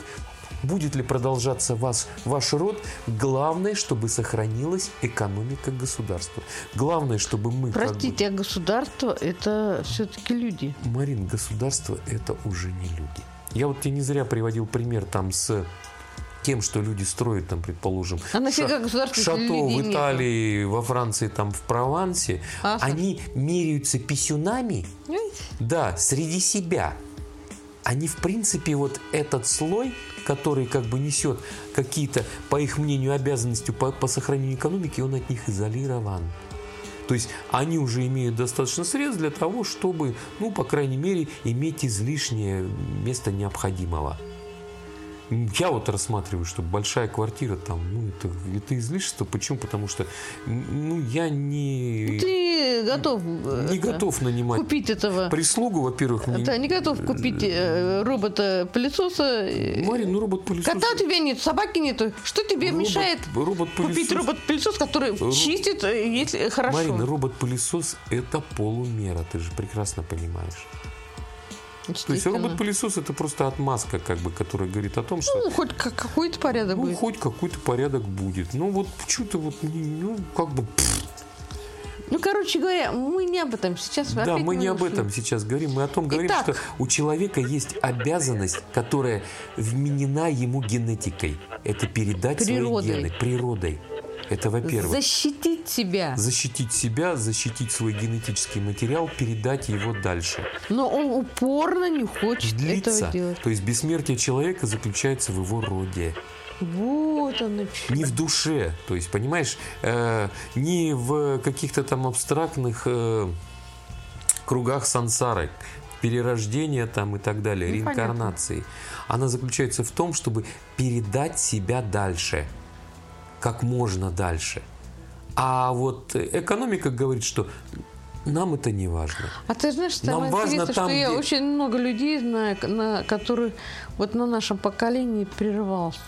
B: будет ли продолжаться вас, ваш род, главное, чтобы сохранилась экономика государства. Главное, чтобы мы... как бы-
A: Простите, а государство это все-таки люди.
B: Марин, государство это уже не люди. Я вот тебе не зря приводил пример там с тем, что люди строят, там, предположим,
A: А нафига если
B: шато в? Италии, во Франции, там, в Провансе,
A: Ага.
B: они меряются писюнами,
A: Понимаете?
B: да, среди себя. Они, в принципе, вот этот слой, который как бы несет какие-то, по их мнению, обязанности по, по сохранению экономики, он от них изолирован. То есть они уже имеют достаточно средств для того, чтобы, ну, по крайней мере, иметь излишнее вместо необходимого. Я вот рассматриваю, что большая квартира там, ну, это, это излишество. Почему? Потому что, ну, я не,
A: Ты готов э,
B: не
A: это,
B: готов нанимать
A: купить этого.
B: прислугу, во-первых. мне-
A: Да, не готов купить э, робота пылесоса. э,
B: Марин, ну робот-пылесос...
A: Кота у тебя нет, собаки нету. Что тебе
B: робот-
A: мешает
B: робот-пылесос-
A: купить робот-пылесос, который
B: Ро-
A: чистит, если хорошо?
B: Марин, робот-пылесос это полумера, ты же прекрасно понимаешь. То есть робот-пылесос это просто отмазка, как бы, которая говорит о том, что
A: Ну, хоть как- какой-то порядок
B: ну,
A: будет.
B: хоть какой-то порядок будет. Ну вот что-то вот, не- ну как бы,
A: Ну, короче говоря, мы не об этом сейчас.
B: да, мы не об этом сейчас говорим, мы о том говорим,
A: Итак.
B: что у человека есть обязанность, которая вменена ему генетикой. Это передать
A: Природой.
B: свои гены природой. Это во-первых.
A: Защитить себя.
B: Защитить себя, защитить свой генетический материал, передать его дальше.
A: Но он упорно не хочет
B: Длиться.
A: этого делать.
B: То есть бессмертие человека заключается в его роде.
A: Вот оно.
B: Не в душе, то есть, понимаешь, э, не в каких-то там абстрактных э, кругах сансары, перерождения там и так далее,
A: Ну,
B: реинкарнации. Она заключается в том, чтобы передать себя дальше, как можно дальше. А вот экономика говорит, что нам это не важно.
A: А ты знаешь,
B: Нам
A: самое
B: важно там,
A: что я
B: где-
A: очень много людей знаю, на, которые вот на нашем поколении прерывался.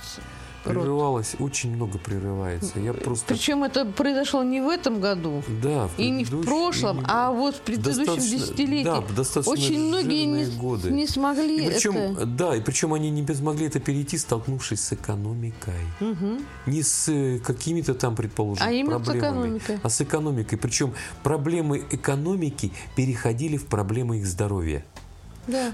A: Род.
B: Прерывалось, очень много прерывается. Я просто...
A: Причем это произошло не в этом году.
B: Да, в
A: И не в прошлом,
B: и
A: а вот в предыдущем
B: Достаточно-
A: десятилетии.
B: да, достаточно
A: Очень многие не,
B: годы.
A: не смогли
B: И причем,
A: это.
B: да, и причем они не смогли это перейти, столкнувшись с экономикой.
A: Мгм.
B: Не с э, какими-то там, предположим,
A: А именно с
B: проблемами,
A: экономикой.
B: а с экономикой. Причем проблемы экономики переходили в проблемы их здоровья.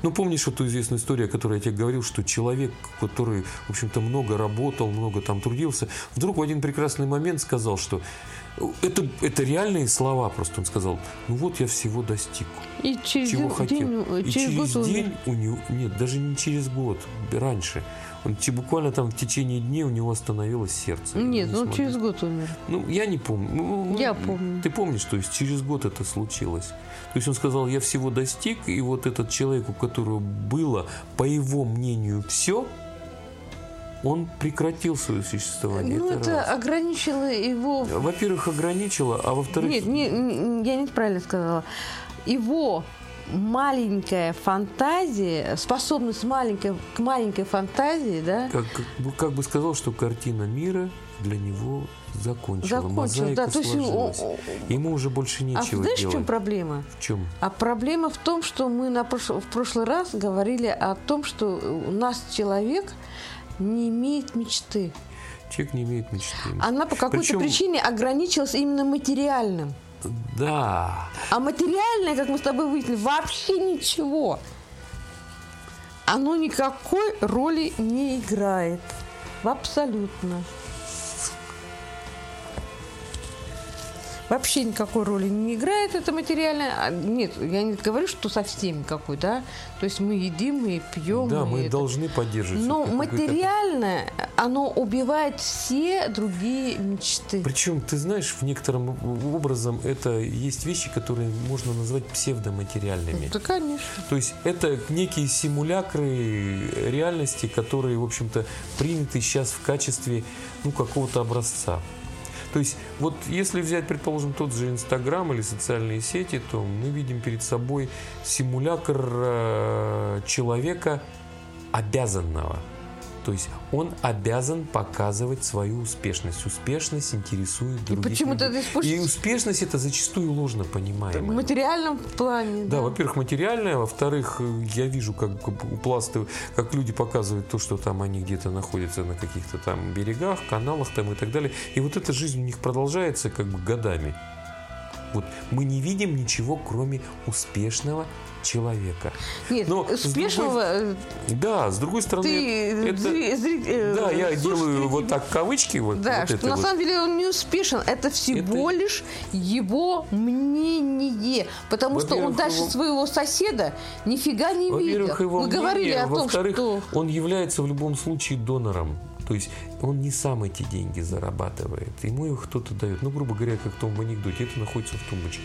B: Ну, помнишь эту известную историю, о которой я тебе говорил, что человек, который, в общем-то, много работал, много там трудился, вдруг в один прекрасный момент сказал, что это, это реальные слова, просто он сказал, ну вот я всего достиг,
A: И через
B: чего
A: день,
B: хотел.
A: э,
B: И
A: через,
B: через
A: год он-
B: день у него, нет, даже не через год, раньше, он буквально там в течение дней у него остановилось сердце.
A: Нет,
B: Не
A: ну
B: смог-
A: через год умер.
B: ну, я не помню. Ну, ну,
A: Я помню.
B: Ты помнишь, то есть через год это случилось. То есть он сказал, я всего достиг, и вот этот человек, у которого было, по его мнению, все, он прекратил свое существование.
A: Ну, это
B: раз.
A: ограничило его...
B: Во-первых, ограничило, а во-вторых,
A: Нет, не, не- я неправильно сказала. Его маленькая фантазия, способность маленькой, к маленькой фантазии, да,
B: как, как бы- как бы сказал, что картина мира для него закончила. Мозаика
A: Да, то есть о-
B: сложилась.
A: о-
B: Ему уже больше
A: а
B: нечего
A: знаешь, в
B: делать.
A: чем проблема?
B: В чем?
A: А проблема в том, что мы на прош- в прошлый раз говорили о том, что у нас человек не имеет мечты.
B: Человек не имеет мечты.
A: Она по какой-то
B: Причем-
A: причине ограничилась именно материальным.
B: Да.
A: А материальное, как мы с тобой выяснили, вообще ничего. Оно никакой роли не играет. Абсолютно. Вообще никакой роли не играет это материальное. А, Нет, я не говорю, что совсем никакой, да. То есть мы едим, мы пьем.
B: Да, мы
A: это.
B: должны поддерживать.
A: Но материальное, оно убивает все другие мечты.
B: Причем, ты знаешь, в некотором образом это есть вещи, которые можно назвать псевдоматериальными.
A: Да, конечно.
B: То есть это некие симулякры реальности, которые, в общем-то, приняты сейчас в качестве ну, какого-то образца. То есть вот если взять, предположим, тот же Инстаграм или социальные сети, то мы видим перед собой симулякр э, человека обязанного. То есть он обязан показывать свою успешность. Успешность интересует других
A: почему-то
B: людей.
A: споришь-
B: И успешность это зачастую ложно
A: В
B: понимаемая.
A: материальном плане.
B: Да, во-первых, материальное, во-вторых, я вижу, как упластывают, как люди показывают то, что там они где-то находятся на каких-то там берегах, каналах там и так далее. И вот эта жизнь у них продолжается как бы годами. Вот мы не видим ничего, кроме успешного человека.
A: Нет,
B: Но с
A: успешного э,
B: Да, с другой стороны,
A: ты
B: это-
A: зри- э,
B: да, я делаю вот
A: тебе-
B: так кавычки, вот,
A: Да,
B: вот
A: что
B: это
A: на
B: вот.
A: самом деле он не успешен. Это всего
B: Это-
A: лишь его мнение. Потому что он дальше
B: его-
A: своего соседа нифига не видел.
B: Во-первых, его
A: Мы говорили
B: мнение,
A: о том,
B: во-вторых,
A: что...
B: он является в любом случае донором. То есть он не сам эти деньги зарабатывает, ему их кто-то дает. Ну, грубо говоря, как в том анекдоте, это находится в тумбочке.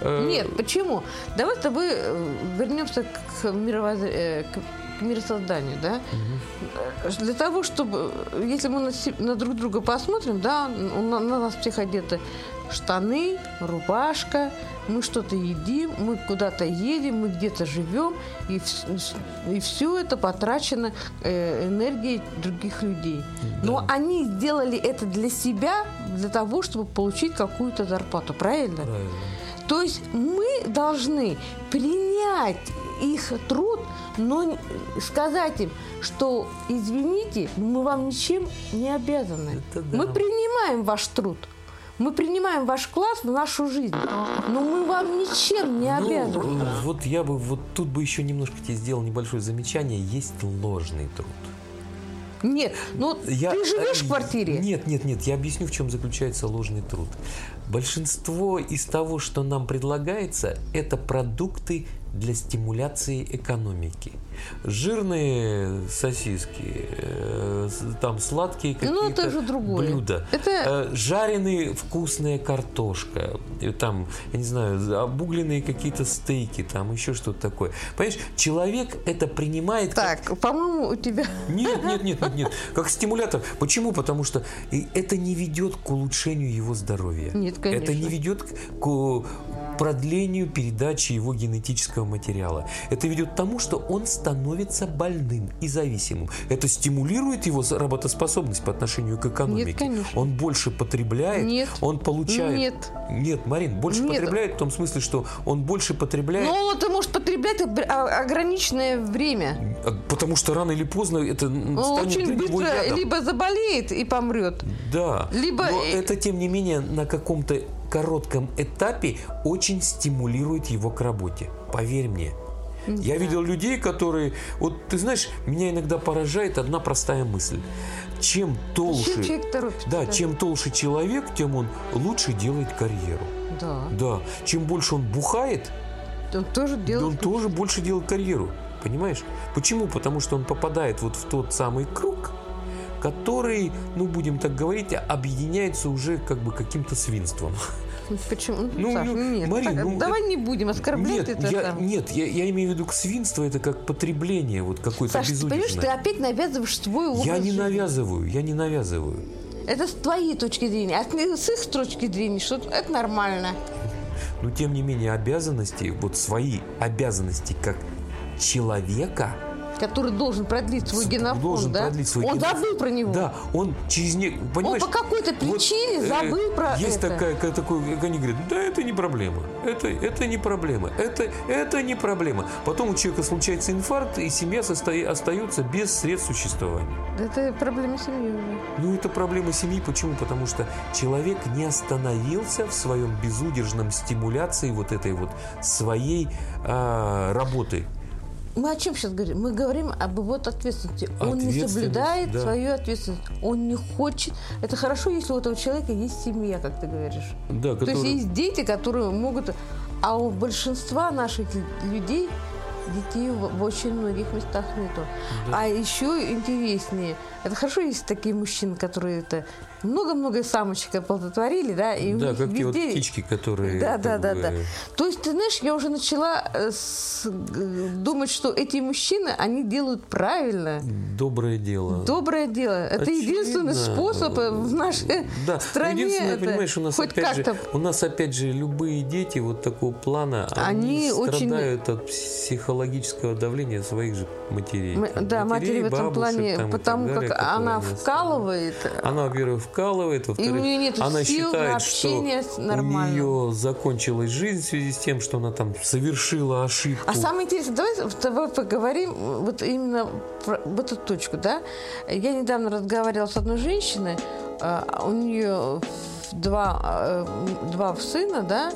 B: Э,
A: Нет, почему? Давай с тобой э, вернемся к, мировоз- э, к- миросозданию, да? Э, Для того, чтобы, если мы на, друг друга посмотрим, да, на, на нас всех одеты штаны, рубашка, мы что-то едим, мы куда-то едем, мы где-то живем, и, и все это потрачено э, энергией других людей. Но они сделали это для себя, для того, чтобы получить какую-то зарплату, правильно?
B: Правильно.
A: То есть мы должны принять их труд, но сказать им, что извините, мы вам ничем не обязаны.
B: Это да.
A: Мы принимаем ваш труд. Мы принимаем ваш класс в нашу жизнь, но мы вам ничем не
B: Ну,
A: обязаны.
B: вот я бы вот тут бы еще немножко тебе сделал небольшое замечание. Есть ложный труд.
A: Нет, ну
B: Я-
A: ты живешь в
B: э,
A: квартире?
B: Нет, нет, нет. Я объясню, в чем заключается ложный труд. Большинство из того, что нам предлагается, это продукты для стимуляции экономики. Жирные сосиски, э, там сладкие какие-то
A: Ну, это же другое.
B: блюда,
A: Это-
B: э, жареные вкусная картошка, и там, я не знаю, обугленные какие-то стейки, там еще что-то такое. Понимаешь, человек это принимает как
A: Так, по-моему, у тебя...
B: нет, нет, нет, нет, нет. Как стимулятор. Почему? Потому что это не ведет к улучшению его здоровья.
A: Нет, конечно.
B: Это не ведет к продлению передачи его генетического материала. Это ведет к тому, что он становится больным и зависимым. Это стимулирует его работоспособность по отношению к экономике.
A: Нет, конечно.
B: Он больше потребляет,
A: Нет.
B: он получает.
A: Нет.
B: Нет, Марин, больше
A: Нет.
B: потребляет в том смысле, что он больше потребляет.
A: Но он это может потреблять а- ограниченное время.
B: а, Потому что рано или поздно это
A: Он
B: станет
A: очень
B: для него
A: быстро
B: ядом.
A: либо заболеет и помрет.
B: Да.
A: Либо
B: Но это, тем не менее, на каком-то коротком этапе очень стимулирует его к работе. Поверь мне. Я видел людей, которые... Вот ты знаешь, меня иногда поражает одна простая мысль. Чем толще...
A: Чем человек торопится?
B: Да, чем толще человек, тем он лучше делает карьеру.
A: Да.
B: Да. Чем больше он бухает,
A: Он тоже
B: да
A: делает...
B: он тоже больше делает карьеру. Понимаешь? Почему? Потому что он попадает вот в тот самый круг, который, ну, будем так говорить, объединяется уже как бы каким-то свинством.
A: Почему?
B: Ну,
A: Саш,
B: ну,
A: нет.
B: Марин,
A: Так,
B: ну,
A: давай не будем оскорблять
B: Нет,
A: это.
B: я,
A: там.
B: нет я, я имею в виду к свинству, это как потребление, вот какое-то
A: Саш, ты понимаешь, ты
B: безудержное.
A: опять навязываешь свой образ
B: Я не
A: жизни.
B: навязываю, я не навязываю.
A: Это с твоей точки зрения. А с их точки зрения, что это нормально.
B: Но тем не менее обязанности, вот свои обязанности как человека,
A: Который должен продлить свой генофонд,
B: должен
A: да?
B: продлить свой
A: Он
B: генофонд.
A: забыл про него.
B: Да, он через не, понимаешь?
A: по какой-то причине
B: э,
A: забыл про
B: Есть
A: это.
B: такая, такой, как они говорят, да, это не проблема, это, это не проблема, это, это не проблема. Потом у человека случается инфаркт, и семья состои- остается без средств существования.
A: Это проблема семьи уже.
B: Ну, это проблема семьи. Почему? Потому что человек не остановился в своем безудержном стимуляции вот этой вот своей а, работы.
A: Мы о чем сейчас говорим? Мы говорим об его ответственности. Он не соблюдает
B: да.
A: свою ответственность. Он не хочет. Это хорошо, если у этого человека есть семья, как ты говоришь.
B: Да,
A: То есть
B: который-
A: есть дети, которые могут... А у большинства наших людей детей в, очень многих местах нету. А еще интереснее. Это хорошо, есть такие мужчины, которые это много-много самочек оплодотворили, да, и
B: да, как те вот
A: везде-
B: птички, которые...
A: да, да, да,
B: бы,
A: да. То есть, ты знаешь, я уже начала э, с- думать, что эти мужчины, они делают правильно.
B: Доброе дело.
A: Доброе дело. Это
B: Очевидно.
A: единственный способ э, в нашей
B: Да,
A: стране
B: единственное,
A: это
B: понимаешь, у нас
A: хоть
B: опять же, у нас опять же любые дети вот такого плана, они,
A: Они очень-
B: страдают от психологического давления своих же матерей. Там,
A: да,
B: матерей,
A: матери в этом
B: бабушек
A: плане,
B: там
A: потому как она вкалывает.
B: Она, во-первых, вкалывает, во-вторых,
A: нее нет
B: она считает, что у
A: нормальным.
B: нее закончилась жизнь в связи с тем, что она там совершила ошибку.
A: А самое интересное, давай с тобой поговорим вот именно про в эту точку, да? Я недавно разговаривала с одной женщиной, а, у нее два, э, два сына, да,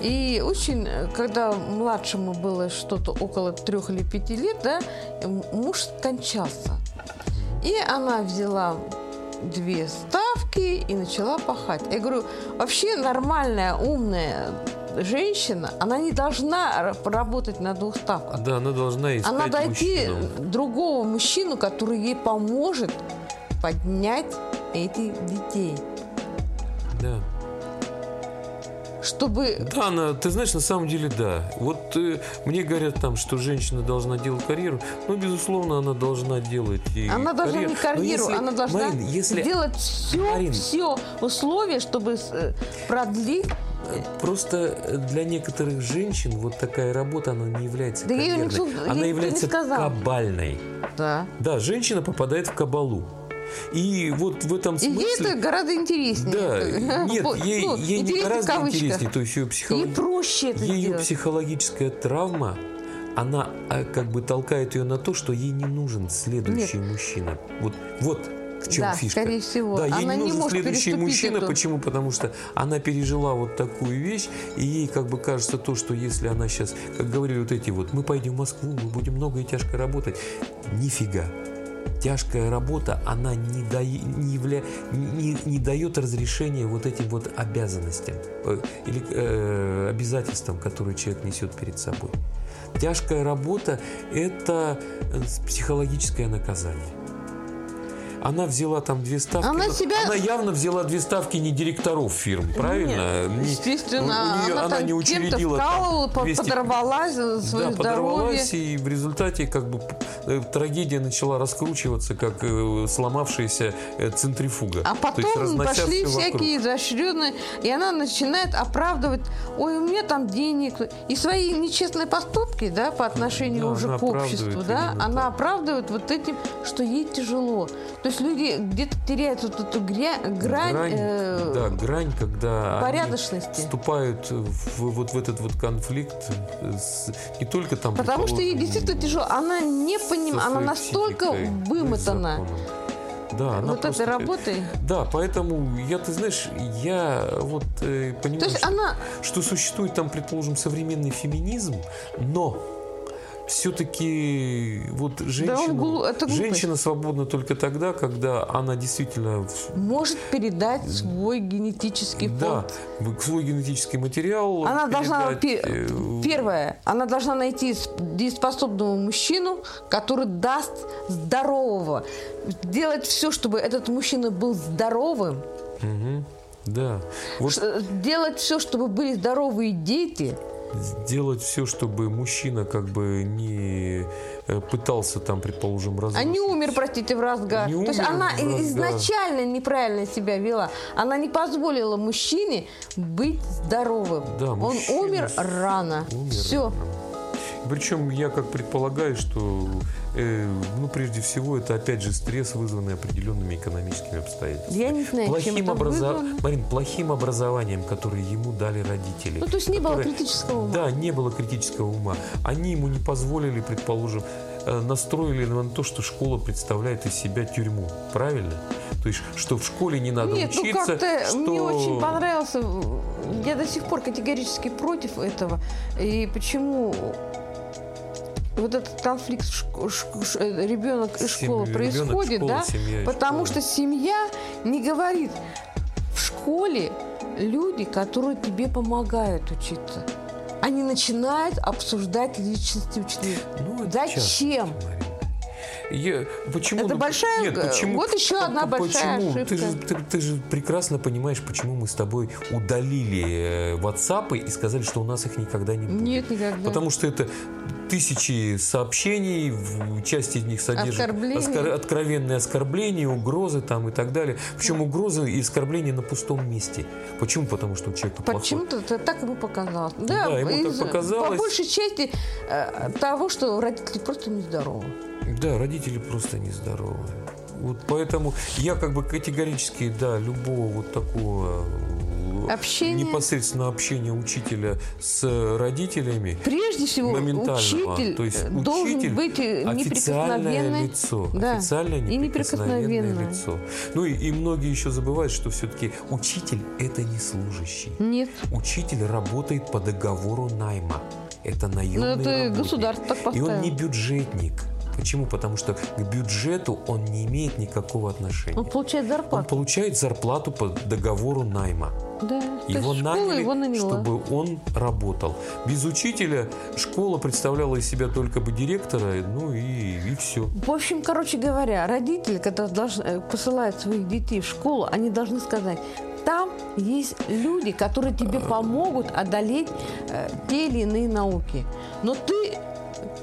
A: и очень, когда младшему было что-то около трех или пяти лет, да, муж скончался. И она взяла две ставки и начала пахать. Я говорю, вообще нормальная, умная женщина, она не должна работать на двух ставках.
B: Да, она должна искать
A: Она найти
B: мужчину.
A: другого мужчину, который ей поможет поднять этих детей.
B: Да.
A: Чтобы
B: Да, она, ты знаешь, на самом деле, да. Вот э, мне говорят там, что женщина должна делать карьеру. Ну, безусловно, она должна делать и
A: она должна
B: карьеру.
A: не карьеру,
B: если-
A: она должна
B: Марин, если
A: сделать все,
B: Марин.
A: все условия, чтобы э, продлить.
B: Просто для некоторых женщин вот такая работа, она не является
A: Да
B: карьерной.
A: никто-
B: она
A: не
B: является
A: сказал.
B: кабальной.
A: Да.
B: Да, женщина попадает в кабалу. И вот в этом
A: И ей
B: смысле...
A: это гораздо интереснее.
B: Да, нет, ей,
A: ну,
B: ей не гораздо интереснее, то есть ее,
A: Ей
B: психолог...
A: проще это
B: ее психологическая травма, она а, как бы толкает ее на то, что ей не нужен следующий
A: Нет.
B: мужчина. Вот, вот в чем
A: Да,
B: фишка.
A: скорее всего.
B: Да, ей
A: Она
B: не
A: не
B: нужен
A: может
B: следующий мужчина.
A: эту-
B: Почему? Потому что она пережила вот такую вещь, и ей как бы кажется то, что если она сейчас, как говорили вот эти вот, мы пойдем в Москву, мы будем много и тяжко работать. Нифига. Тяжкая работа, она не, дае- не, явля- не, не дает разрешения вот этим вот обязанностям э, или э, обязательствам, которые человек несет перед собой. Тяжкая работа – это э, психологическое наказание. Она взяла там две ставки.
A: Она себя-
B: она явно взяла две ставки не директоров фирм, правильно?
A: Нет,
B: Не-
A: естественно,
B: у неё-
A: она, там
B: не учредила
A: вкалывала, по-
B: 200
A: подорвалась за свое
B: да,
A: здоровье.
B: подорвалась, и в результате как бы э, трагедия начала раскручиваться, как э, сломавшаяся э, центрифуга.
A: А
B: То есть
A: потом
B: разнося
A: пошли
B: вокруг.
A: всякие изощренные, и она начинает оправдывать, ой, у меня там денег, и свои нечестные поступки, да, по отношению
B: Да,
A: уже
B: она
A: к обществу, да, она
B: так.
A: оправдывает вот этим, что ей тяжело. То есть люди где-то теряют вот эту гря- грань, э,
B: да, грань, когда они
A: порядочности.
B: вступают в, вот в этот вот конфликт с- не только там...
A: Потому что ей действительно тяжело. Она не понимает, она настолько вымотана.
B: Да, она
A: вот
B: просто-
A: этой работой.
B: Да, поэтому я, ты знаешь, я вот э, понимаю,
A: То
B: что,
A: она
B: что существует там, предположим, современный феминизм, но все-таки вот женщина,
A: глу- это глупость.
B: женщина свободна только тогда, когда она действительно
A: может передать свой генетический
B: да,
A: фонд.
B: свой генетический материал
A: Она должна,
B: э,
A: первое, она должна найти дееспособного мужчину, который даст здорового. Делать все, чтобы этот мужчина был здоровым.
B: мгм, да. Вот
A: Делать все, чтобы были здоровые дети.
B: Сделать все, чтобы мужчина как бы не э, пытался там, предположим,
A: А
B: разрушить.
A: не умер, простите, в разгар.
B: Не
A: То есть она изначально неправильно себя вела. Она не позволила мужчине быть здоровым.
B: Да,
A: Он умер рано.
B: Умер
A: Все.
B: рано. Причем я как предполагаю, что ну прежде всего это опять же стресс, вызванный определенными экономическими обстоятельствами.
A: Я не знаю, чем
B: плохим,
A: это
B: образо-. Марин, плохим образованием, которое ему дали родители.
A: Ну, то есть не было
B: которое-
A: критического ума.
B: Да, не было критического ума. Они ему не позволили, предположим, э, настроили на то, что школа представляет из себя тюрьму. Правильно? То есть, что в школе не надо
A: Нет, ну
B: учиться,
A: как-то
B: что...
A: мне очень понравился. Я до сих пор категорически против этого. И почему вот этот конфликт э, ребенок и школа
B: ребенок,
A: происходит,
B: школа,
A: да?
B: семья
A: Потому
B: школа.
A: что семья не говорит в школе люди, которые тебе помогают учиться. Они начинают обсуждать личности учителей.
B: Ну,
A: Зачем?
B: часто. Я, почему?
A: Это
B: ну,
A: большая,
B: Нет, почему?
A: вот еще одна
B: Почему?
A: большая
B: Ты же,
A: ошибка.
B: ты, ты же прекрасно понимаешь, почему мы с тобой удалили э, WhatsApp и сказали, что у нас их никогда не будет.
A: Нет, никогда.
B: Потому что это тысячи сообщений, в части из них содержат
A: Оскорблений.
B: оскор- откровенные оскорбления, угрозы там и так далее. Причем угрозы и оскорбления на пустом месте. Почему? Потому что у человека плохой
A: Почему-то так ему показалось. Да,
B: Да, ему так
A: из-
B: показалось.
A: По большей части э, того, что родители просто нездоровы.
B: Да, родители просто нездоровы. Вот поэтому я как бы категорически, да, любого вот такого э,
A: Общение.
B: непосредственно общения учителя с родителями
A: Прежде всего, учитель,
B: То есть
A: э, должен
B: учитель
A: быть э,
B: официальное
A: неприкосновенный.
B: лицо,
A: Да,
B: официальное
A: и
B: неприкосновенное
A: неприкосновенное.
B: лицо. Ну и, и многие еще забывают, что все-таки учитель это не служащий.
A: Нет.
B: Учитель работает по договору найма. Это наемный
A: Ну, это
B: работник.
A: государство так
B: И он не бюджетник. Почему? Потому что к бюджету он не имеет никакого отношения.
A: Он получает
B: Он
A: зарплату.
B: получает зарплату по договору найма.
A: Да.
B: Его наняли,
A: его наняла.
B: чтобы он работал. Без учителя школа представляла из себя только бы директора, ну и, и все.
A: В общем, короче говоря, родители, когда должны, э, посылают своих детей в школу, они должны сказать, там есть люди, которые тебе помогут одолеть э, те или иные науки. Но ты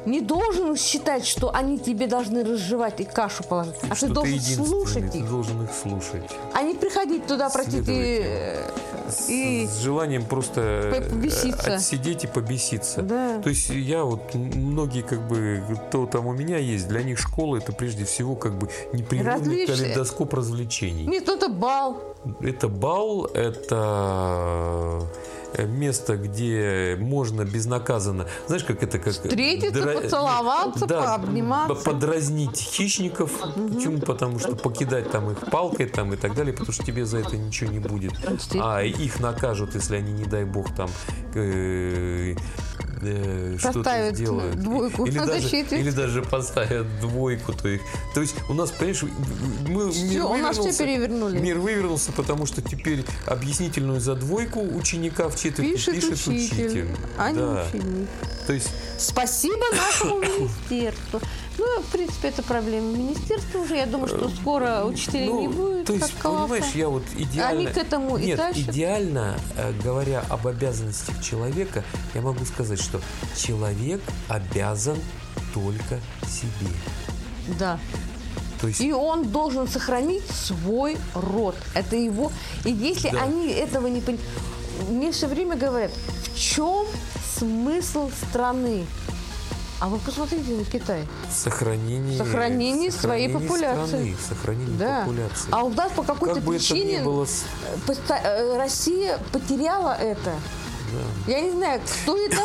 A: не должен считать, что они тебе должны разжевать и кашу положить, а
B: что
A: ты должен
B: единственный,
A: слушать
B: ты
A: их,
B: должен их слушать.
A: а не приходить туда, простите, э,
B: С,
A: и...
B: с желанием просто э,
A: Побеситься.
B: отсидеть и побеситься.
A: Да.
B: То есть я вот, многие как бы, кто там у меня есть, для них школа это прежде всего как бы непрерывный
A: Развлечься.
B: калейдоскоп развлечений.
A: Нет, это бал.
B: Это бал, это место, где можно безнаказанно, знаешь, как это как
A: Встретиться, поцеловаться, пообниматься.
B: подразнить хищников. Почему? Потому что покидать там их палкой там и так далее, потому что тебе за это ничего не будет. А их накажут, если они, не дай бог, там э, э, что-то сделают.
A: Двойку
B: или, даже, или даже поставят двойку. То, их. то есть у нас, понимаешь, мы,
A: все, мир у нас все перевернули.
B: Мир вывернулся, потому что теперь объяснительную за двойку ученика в четверть пишет, пишет учитель, учитель.
A: а да. не ученик. То есть... Спасибо нашему министерству. Ну, в принципе, это проблема министерства уже. Я думаю, что скоро учителей ну, не будет.
B: То есть, понимаешь, я вот идеально...
A: Они к этому
B: Нет,
A: и дальше...
B: идеально, э, говоря об обязанностях человека, я могу сказать, что человек обязан только себе.
A: Да. То есть... И он должен сохранить свой род. Это его. И если да. они этого не понимают... Мне все время говорят, в чем смысл страны? А вы посмотрите на Китай.
B: Сохранение,
A: сохранение, своей популяции. Страны,
B: сохранение да. популяции.
A: А у нас по какой-то как причине было... Э, Россия потеряла это. Да. Я не знаю, кто это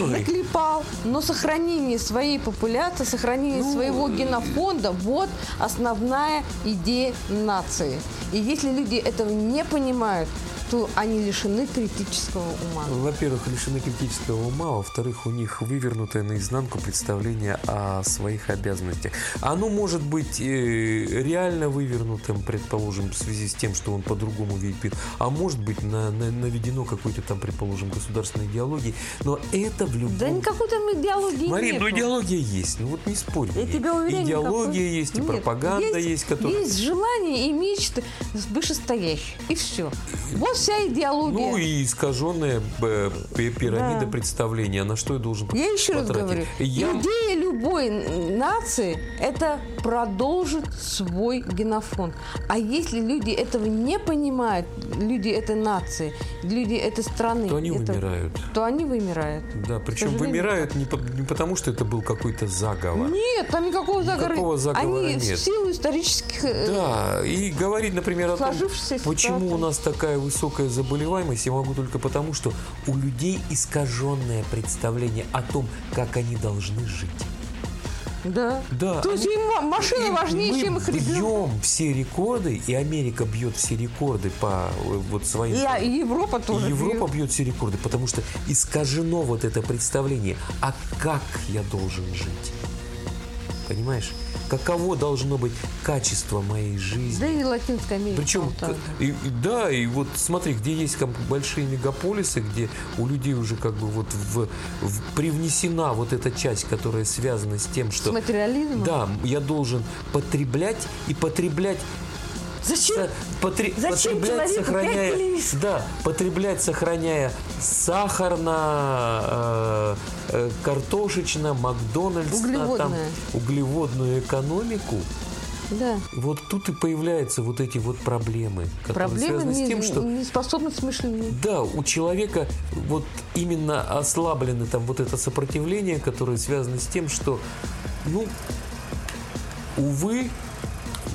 A: наклепал, но сохранение своей популяции, сохранение ну, своего генофонда – вот основная идея нации. И если люди этого не понимают, что они лишены критического ума?
B: Во-первых, лишены критического ума, во-вторых, у них вывернутое наизнанку представление о своих обязанностях. Оно может быть э, реально вывернутым, предположим, в связи с тем, что он по-другому видит а может быть на, на, наведено какой-то там, предположим, государственной идеологией, но это в любом...
A: Да никакой там идеологии
B: Марин,
A: нет.
B: ну идеология есть, ну вот не спорь.
A: Я тебе уверяю,
B: идеология
A: никакой...
B: есть, и нет, пропаганда есть, есть которая...
A: Есть желание и мечты вышестоящие, и все. Вот вся идеология.
B: Ну и искаженная э, пирамида да. представления. На что я должен
A: Я еще потратить? раз говорю. Я... Идея любой нации – это продолжить свой генофонд. А если люди этого не понимают, люди этой нации, люди этой страны,
B: то они
A: это,
B: вымирают.
A: То они вымирают.
B: Да, причем вымирают не, по, не потому, что это был какой-то заговор.
A: Нет, там никакого заговора,
B: никакого заговора
A: они
B: нет.
A: в силу исторических...
B: Э, да, и говорить, например, о том, почему у нас такая высокая заболеваемость, я могу только потому, что у людей искаженное представление о том, как они должны жить.
A: Да.
B: Да.
A: То есть им машина важнее,
B: мы
A: чем их
B: ребенок. бьем все рекорды, и Америка бьет все рекорды по вот своим...
A: И, а, и Европа тоже
B: и Европа бьет. бьет все рекорды, потому что искажено вот это представление, а как я должен жить. Понимаешь? Каково должно быть качество моей жизни.
A: Да и Латинская Америка.
B: Причем, и, да, и вот смотри, где есть как большие мегаполисы, где у людей уже как бы вот в, в, привнесена вот эта часть, которая связана с тем, что...
A: С материализмом?
B: Да, я должен потреблять и потреблять
A: Зачем?
B: Потре...
A: Зачем
B: потреблять, сохраняя, да, потреблять, сохраняя сахарно, э, э, картошечно, Макдональдс, там, углеводную экономику.
A: Да.
B: Вот тут и появляются вот эти вот проблемы,
A: которые проблемы
B: связаны
A: не,
B: с тем, что...
A: Неспособность мышления.
B: Да, у человека вот именно ослаблено там вот это сопротивление, которое связано с тем, что, ну, увы,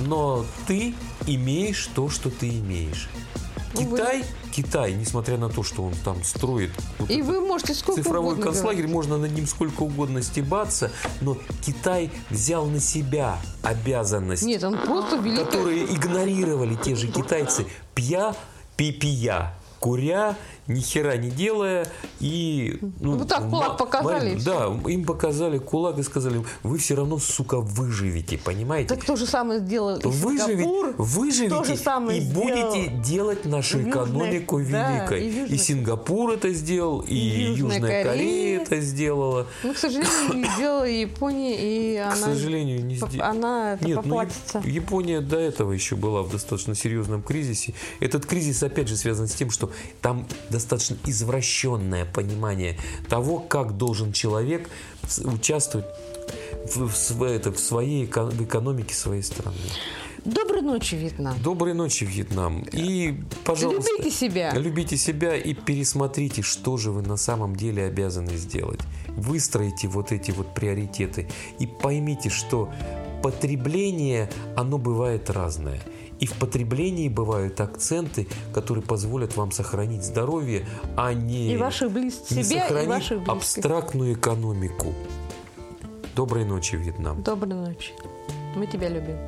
B: но ты имеешь то, что ты имеешь. Китай, Китай, несмотря на то, что он там строит
A: вот и вы можете сколько
B: цифровой концлагерь, можно над ним сколько угодно стебаться, но Китай взял на себя обязанность,
A: Нет, он просто великий...
B: которые игнорировали те же китайцы, пья, пипия, куря ни хера не делая. И,
A: ну, вот так кулак показали.
B: Да, им показали кулак и сказали, вы все равно, сука, выживете, понимаете?
A: Так то же самое сделал и
B: выживете. Выживете то же самое и будете делать нашу экономику Южная, великой. Да, и, и Сингапур это сделал, и, и Южная, Южная Корея. Корея это сделала.
A: Ну, к сожалению, не сделала Япония, и она...
B: К сожалению, не сделала.
A: Она Нет, поплатится.
B: Ну, Япония до этого еще была в достаточно серьезном кризисе. Этот кризис, опять же, связан с тем, что там достаточно извращенное понимание того, как должен человек участвовать в, в, это, в своей в экономике своей страны.
A: Доброй ночи, Вьетнам.
B: Доброй ночи, Вьетнам. И, пожалуйста,
A: любите себя.
B: Любите себя и пересмотрите, что же вы на самом деле обязаны сделать. Выстроите вот эти вот приоритеты и поймите, что потребление, оно бывает разное. И в потреблении бывают акценты, которые позволят вам сохранить здоровье, а не,
A: и ваших близ...
B: не
A: себя,
B: сохранить
A: и ваших близких.
B: абстрактную экономику. Доброй ночи, Вьетнам.
A: Доброй ночи. Мы тебя любим.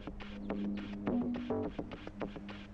A: Thank you.